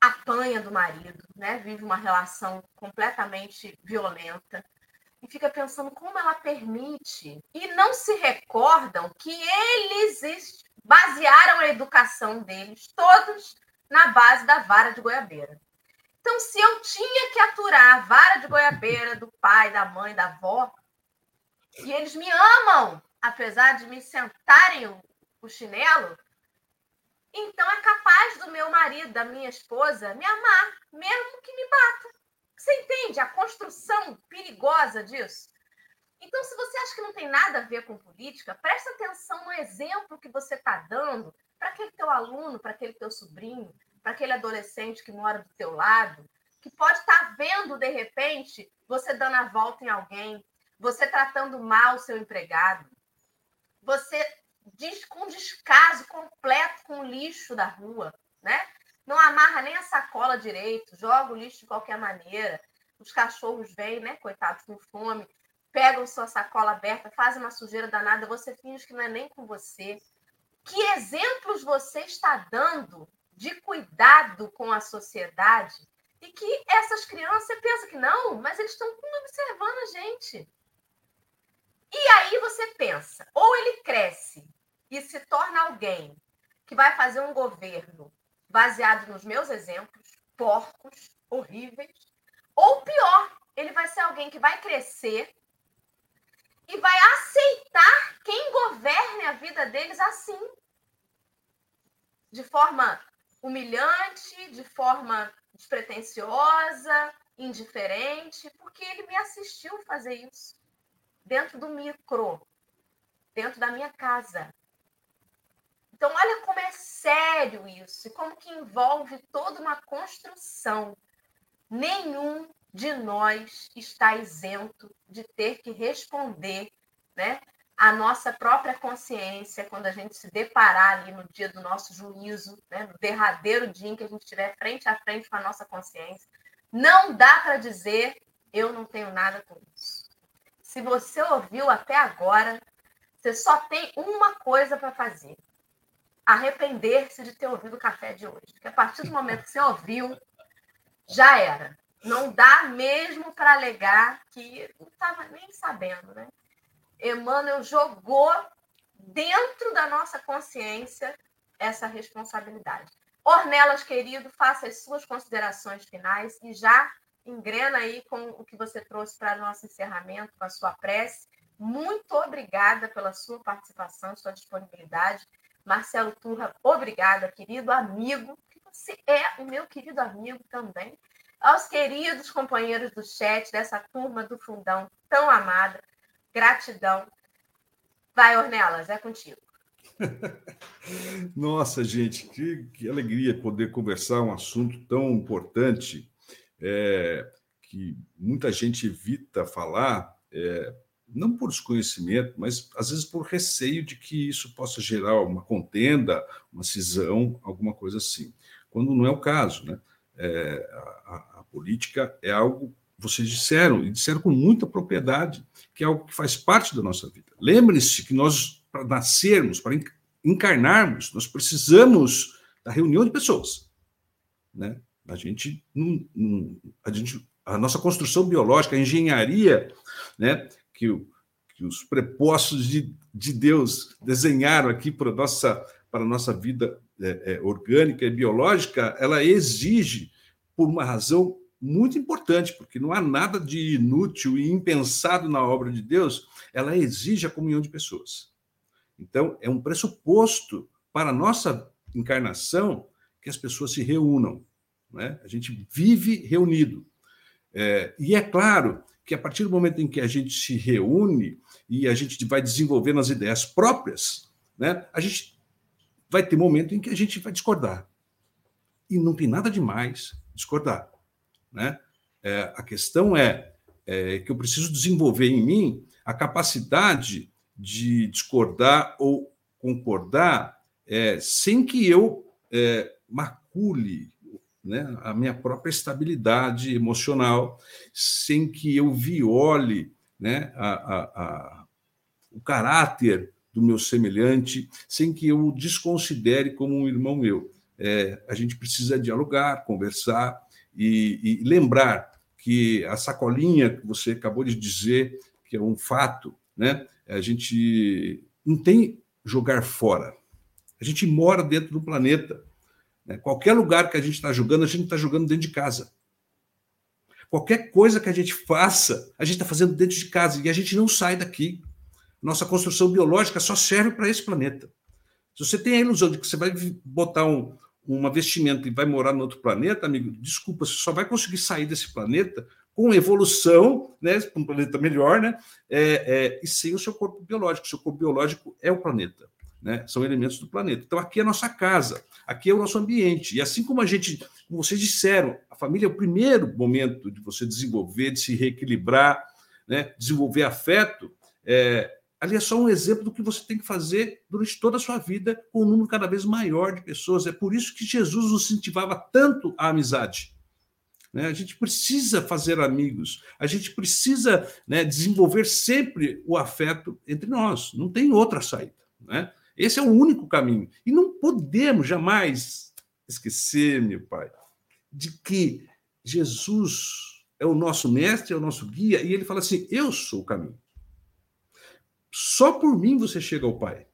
apanha do marido, né, vive uma relação completamente violenta e fica pensando como ela permite e não se recordam que eles basearam a educação deles todos na base da vara de goiabeira. Então, se eu tinha que aturar a vara de goiabeira do pai, da mãe, da avó, e eles me amam, apesar de me sentarem o, chinelo, então é capaz do meu marido, da minha esposa, me amar, mesmo que me bata. Você entende a construção perigosa disso? Então, se você acha que não tem nada a ver com política, presta atenção no exemplo que você está dando para aquele teu aluno, para aquele teu sobrinho, para aquele adolescente que mora do teu lado, que pode estar tá vendo de repente você dando a volta em alguém, você tratando mal o seu empregado, você diz com descaso completo com o lixo da rua, né? Não amarra nem a sacola direito, joga o lixo de qualquer maneira. Os cachorros vêm, né, coitados com fome, pegam sua sacola aberta, fazem uma sujeira danada, você finge que não é nem com você. Que exemplos você está dando de cuidado com a sociedade e que essas crianças, você pensa que não, mas eles estão observando a gente. E aí você pensa, ou ele cresce e se torna alguém que vai fazer um governo baseado nos meus exemplos, porcos, horríveis, ou pior, ele vai ser alguém que vai crescer e vai aceitar quem governe a vida deles assim. De forma humilhante, de forma despretensiosa, indiferente, porque ele me assistiu fazer isso dentro do micro, dentro da minha casa. Então, olha como é sério isso e como que envolve toda uma construção. Nenhum de nós está isento de ter que responder né, a nossa própria consciência quando a gente se deparar ali no dia do nosso juízo, né, no derradeiro dia em que a gente estiver frente a frente com a nossa consciência. Não dá para dizer eu não tenho nada com isso. Se você ouviu até agora, você só tem uma coisa para fazer: arrepender-se de ter ouvido o café de hoje. Porque a partir do momento que você ouviu, já era. Não dá mesmo para alegar que não estava nem sabendo, né? Emmanuel jogou dentro da nossa consciência essa responsabilidade. Ornelas, querido, faça as suas considerações finais e já engrena aí com o que você trouxe para nosso encerramento, com a sua prece. Muito obrigada pela sua participação, sua disponibilidade. Marcelo Turra, obrigada, querido amigo, você é o meu querido amigo também. Aos queridos companheiros do chat, dessa turma do Fundão tão amada, Gratidão. Vai, Ornelas, é contigo. Nossa, gente, que, que, alegria poder conversar um assunto tão importante é, que muita gente evita falar, é, não por desconhecimento, mas às vezes por receio de que isso possa gerar uma contenda, uma cisão, alguma coisa assim. Quando não é o caso, né? É, a, a política é algo vocês disseram, e disseram com muita propriedade, que é algo que faz parte da nossa vida. Lembre-se que nós, para nascermos, para encarnarmos, nós precisamos da reunião de pessoas. Né? A gente, a gente, a nossa construção biológica, a engenharia, né, que, que os prepostos de, de Deus desenharam aqui para a nossa, para a nossa vida é, é, orgânica e biológica, ela exige, por uma razão muito importante, porque não há nada de inútil e impensado na obra de Deus, ela exige a comunhão de pessoas. Então, é um pressuposto para a nossa encarnação que as pessoas se reúnam. Né? A gente vive reunido. É, e é claro que a partir do momento em que a gente se reúne e a gente vai desenvolvendo as ideias próprias, né, a gente vai ter momento em que a gente vai discordar. E não tem nada de mais discordar. Né? É, a questão é, é que eu preciso desenvolver em mim a capacidade de discordar ou concordar é, sem que eu é, macule né, a minha própria estabilidade emocional, sem que eu viole né, a, a, a, o caráter do meu semelhante, sem que eu o desconsidere como um irmão meu. É, a gente precisa dialogar, conversar, e, e lembrar que a sacolinha que você acabou de dizer, que é um fato, né? A gente não tem jogar fora. A gente mora dentro do planeta. Né? Qualquer lugar que a gente está jogando, a gente está jogando dentro de casa. Qualquer coisa que a gente faça, a gente está fazendo dentro de casa e a gente não sai daqui. Nossa construção biológica só serve para esse planeta. Se você tem a ilusão de que você vai botar um, uma vestimenta e vai morar no outro planeta, amigo, desculpa, você só vai conseguir sair desse planeta com evolução, né, para um planeta melhor, né, é, é, e sem o seu corpo biológico. O seu corpo biológico é o planeta. Né? São elementos do planeta. Então, aqui é a nossa casa, aqui é o nosso ambiente. E assim como a gente, como vocês disseram, a família é o primeiro momento de você desenvolver, de se reequilibrar, né? desenvolver afeto. É, ali é só um exemplo do que você tem que fazer durante toda a sua vida com um número cada vez maior de pessoas. É por isso que Jesus nos incentivava tanto a amizade. Né? A gente precisa fazer amigos, a gente precisa né, desenvolver sempre o afeto entre nós. Não tem outra saída. Né? Esse é o único caminho. E não podemos jamais esquecer, meu Pai, de que Jesus é o nosso mestre, é o nosso guia, e ele fala assim: Eu sou o caminho. Só por mim você chega ao Pai.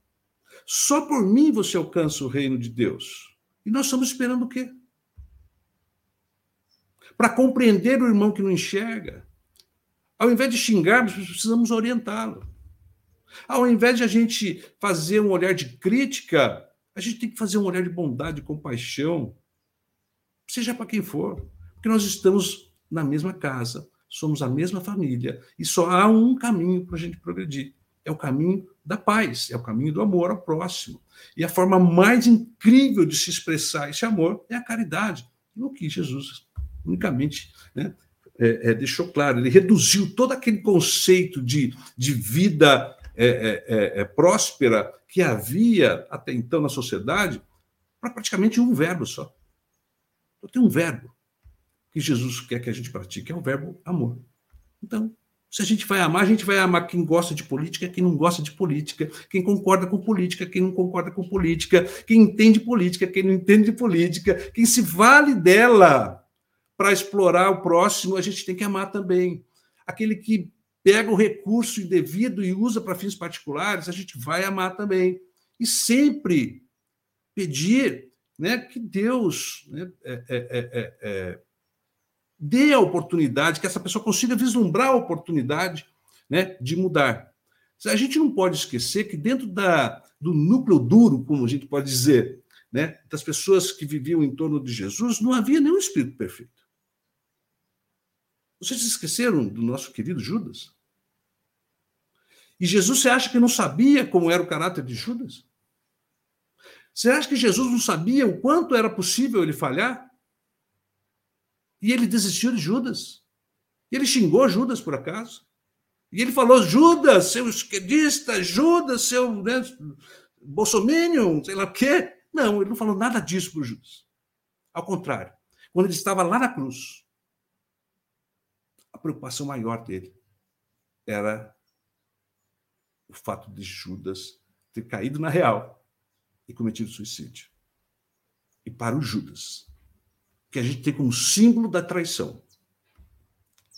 Só por mim você alcança o reino de Deus. E nós estamos esperando o quê? Para compreender o irmão que não enxerga. Ao invés de xingarmos, precisamos orientá-lo. Ao invés de a gente fazer um olhar de crítica, a gente tem que fazer um olhar de bondade, de compaixão, seja para quem for, porque nós estamos na mesma casa, somos a mesma família e só há um caminho para a gente progredir. É o caminho da paz, é o caminho do amor ao próximo. E a forma mais incrível de se expressar esse amor é a caridade, o que Jesus unicamente né, é, é, deixou claro. Ele reduziu todo aquele conceito de, de vida é, é, é, é, próspera que havia até então na sociedade para praticamente um verbo só. Então, tem um verbo que Jesus quer que a gente pratique, é o verbo amor. Então, se a gente vai amar, a gente vai amar quem gosta de política, quem não gosta de política, quem concorda com política, quem não concorda com política, quem entende política, quem não entende de política, quem se vale dela para explorar o próximo, a gente tem que amar também. Aquele que pega o recurso indevido e usa para fins particulares, a gente vai amar também. E sempre pedir né, que Deus né, é, é, é, é, dê a oportunidade, que essa pessoa consiga vislumbrar a oportunidade né, de mudar. A gente não pode esquecer que dentro da, do núcleo duro, como a gente pode dizer, né, das pessoas que viviam em torno de Jesus, não havia nenhum espírito perfeito. Vocês esqueceram do nosso querido Judas? E Jesus, você acha que não sabia como era o caráter de Judas? Você acha que Jesus não sabia o quanto era possível ele falhar? E ele desistiu de Judas. E ele xingou Judas, por acaso. E ele falou: Judas, seu esquerdista, Judas, seu né, bolsominion, sei lá o quê. Não, ele não falou nada disso para Judas. Ao contrário, quando ele estava lá na cruz, preocupação maior dele era o fato de Judas ter caído na real e cometido suicídio. E para o Judas, que a gente tem como símbolo da traição,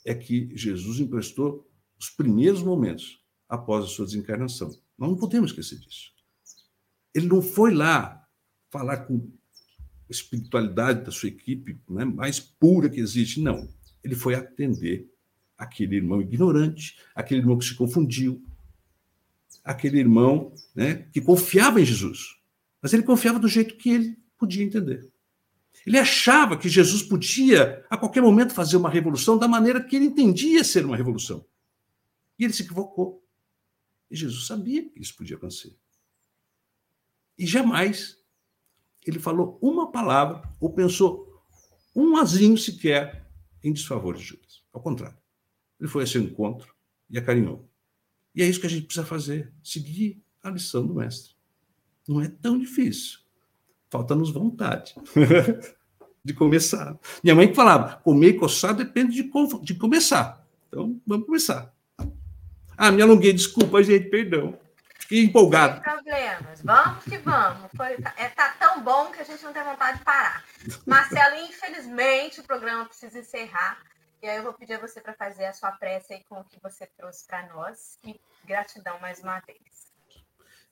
é que Jesus emprestou os primeiros momentos após a sua desencarnação. Nós não podemos esquecer disso. Ele não foi lá falar com a espiritualidade da sua equipe né, mais pura que existe, não. Ele foi atender aquele irmão ignorante, aquele irmão que se confundiu, aquele irmão né, que confiava em Jesus, mas ele confiava do jeito que ele podia entender. Ele achava que Jesus podia, a qualquer momento, fazer uma revolução da maneira que ele entendia ser uma revolução. E ele se equivocou. E Jesus sabia que isso podia acontecer. E jamais ele falou uma palavra ou pensou um azinho sequer em desfavor de Judas. Ao contrário, ele foi a seu encontro e acarinhou. E é isso que a gente precisa fazer, seguir a lição do mestre. Não é tão difícil. Falta-nos vontade de começar. Minha mãe falava, comer e coçar depende de, de começar. Então, vamos começar. Ah, me alonguei, desculpa, gente, perdão. Fiquei empolgado. Sem problemas. Vamos que vamos. Foi, é, tá tão bom que a gente não tem vontade de parar. Marcelo, infelizmente, o programa precisa encerrar. E aí eu vou pedir a você para fazer a sua prece aí com o que você trouxe para nós. E gratidão mais uma vez.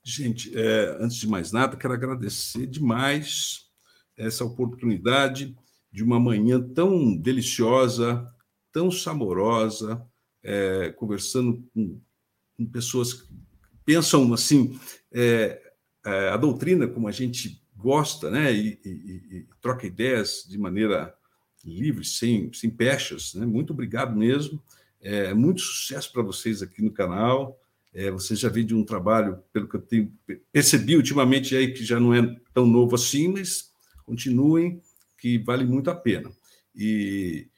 Gente, é, antes de mais nada, quero agradecer demais essa oportunidade de uma manhã tão deliciosa, tão saborosa, é, conversando com, com, pessoas que pensam assim, é, é a doutrina como a gente gosta, né, e, e, e troca ideias de maneira livre, sem, sem pechas. Né? Muito obrigado mesmo. É, muito sucesso para vocês aqui no canal. É, você já vem de um trabalho, pelo que eu tenho percebi ultimamente, aí que já não é tão novo assim, mas continuem, que vale muito a pena. E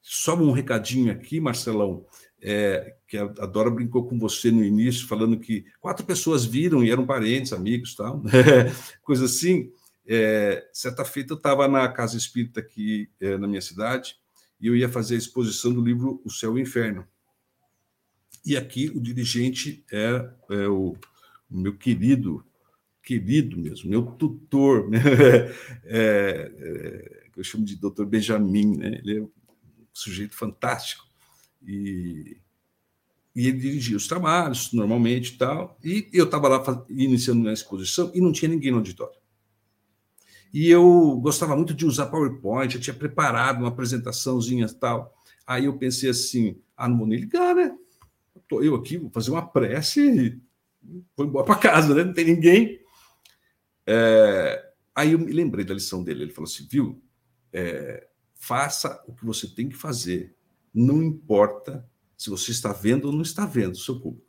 só um recadinho aqui, Marcelão, é, que a, Dora brincou com você no início, falando que quatro pessoas viram e eram parentes, amigos, tal, coisa assim. É, certa feita eu estava na casa espírita aqui é, na minha cidade e eu ia fazer a exposição do livro O Céu e o Inferno. E aqui o dirigente é, é o, o, meu querido, querido mesmo, meu tutor, né? é, é, eu chamo de doutor Benjamin, né? ele é um sujeito fantástico. E, e ele dirigia os trabalhos normalmente e tal. E eu estava lá iniciando minha exposição e não tinha ninguém no auditório. E eu gostava muito de usar PowerPoint, eu tinha preparado uma apresentaçãozinha e tal. Aí eu pensei assim: ah, não vou nem ligar, né? Estou eu aqui, vou fazer uma prece e vou embora para casa, né? Não tem ninguém. É... Aí eu me lembrei da lição dele. Ele falou assim: viu, é... faça o que você tem que fazer. Não importa se você está vendo ou não está vendo o seu público.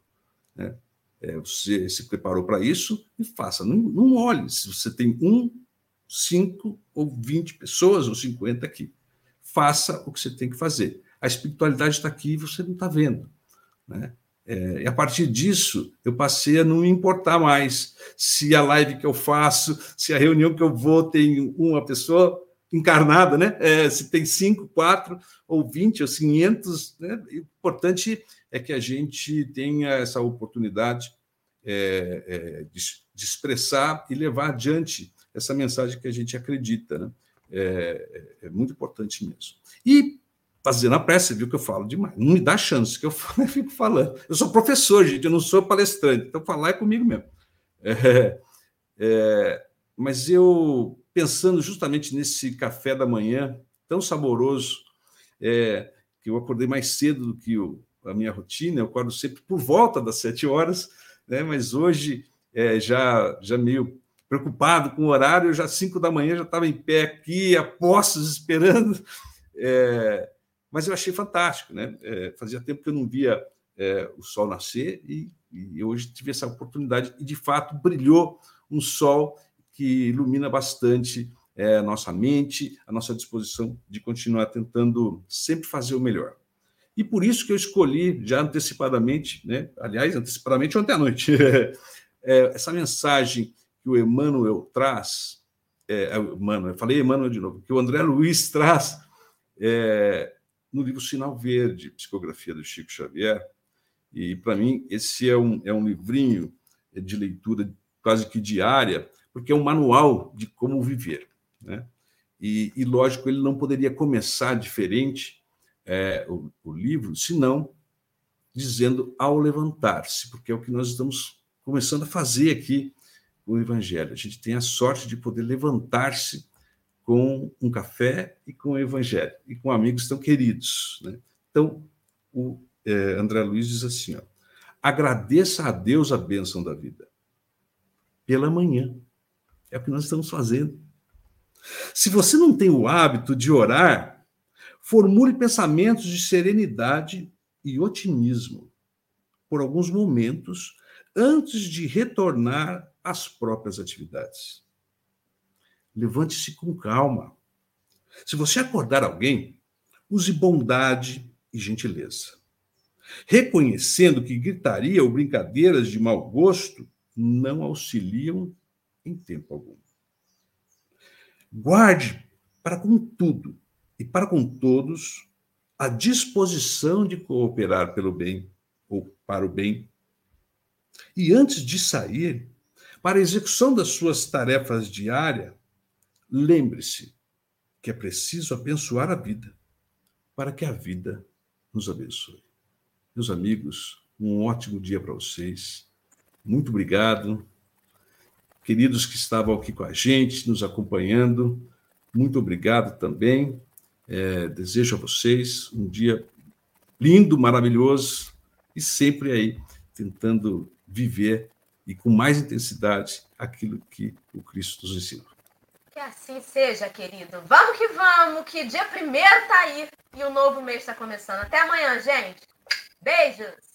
Né? É, você se preparou para isso e faça. Não, não olhe se você tem um cinco ou vinte pessoas ou cinquenta aqui. Faça o que você tem que fazer. A espiritualidade está aqui e você não está vendo. Né? É, e a partir disso, eu passei a não me importar mais se a live que eu faço, se a reunião que eu vou tem uma pessoa encarnada, né? É, se tem cinco, quatro, ou vinte, ou quinhentos. Né? O importante é que a gente tenha essa oportunidade é, é, de, de, expressar e levar adiante essa mensagem que a gente acredita. Né? É, é, é muito importante mesmo. E fazendo a prece, viu que eu falo demais. Não me dá chance, que eu, eu fico falando. Eu sou professor, gente, eu não sou palestrante, então falar é comigo mesmo. É, é, mas eu, pensando justamente nesse café da manhã, tão saboroso, é, que eu acordei mais cedo do que o, a minha rotina, eu acordo sempre por volta das sete horas, né? mas hoje, é, já, já meio preocupado com o horário, já cinco da manhã já estava em pé aqui, a postos, esperando. É, mas eu achei fantástico, né? É, fazia tempo que eu não via é, o sol nascer e, e, hoje tive essa oportunidade e de fato brilhou um sol que ilumina bastante é, a nossa mente, a nossa disposição de continuar tentando sempre fazer o melhor. E por isso que eu escolhi já antecipadamente, né? Aliás, antecipadamente ontem à noite, é, essa mensagem que o Emmanuel traz, é, Emmanuel, eu falei Emmanuel de novo, que o André Luiz traz é, no livro Sinal Verde, psicografia do Chico Xavier. E, para mim, esse é um, é um livrinho de leitura quase que diária, porque é um manual de como viver. Né? E, e lógico, ele não poderia começar diferente é, o, o livro, senão dizendo ao levantar-se, porque é o que nós estamos começando a fazer aqui o Evangelho. A gente tem a sorte de poder levantar-se com um café e com o Evangelho, e com amigos tão queridos. Né? Então, o é, André Luiz diz assim: ó, agradeça a Deus a bênção da vida pela manhã. É o que nós estamos fazendo. Se você não tem o hábito de orar, formule pensamentos de serenidade e otimismo por alguns momentos antes de retornar às próprias atividades. Levante-se com calma. Se você acordar alguém, use bondade e gentileza. Reconhecendo que gritaria ou brincadeiras de mau gosto não auxiliam em tempo algum. Guarde para com tudo e para com todos a disposição de cooperar pelo bem ou para o bem. E antes de sair, para a execução das suas tarefas diárias, Lembre-se que é preciso abençoar a vida para que a vida nos abençoe. Meus amigos, um ótimo dia para vocês. Muito obrigado. Queridos que estavam aqui com a gente, nos acompanhando, muito obrigado também. É, desejo a vocês um dia lindo, maravilhoso e sempre aí tentando viver e com mais intensidade aquilo que o Cristo nos ensinou. Que assim seja, querido. Vamos que vamos, que dia primeiro tá aí e o novo mês está começando. Até amanhã, gente. Beijos!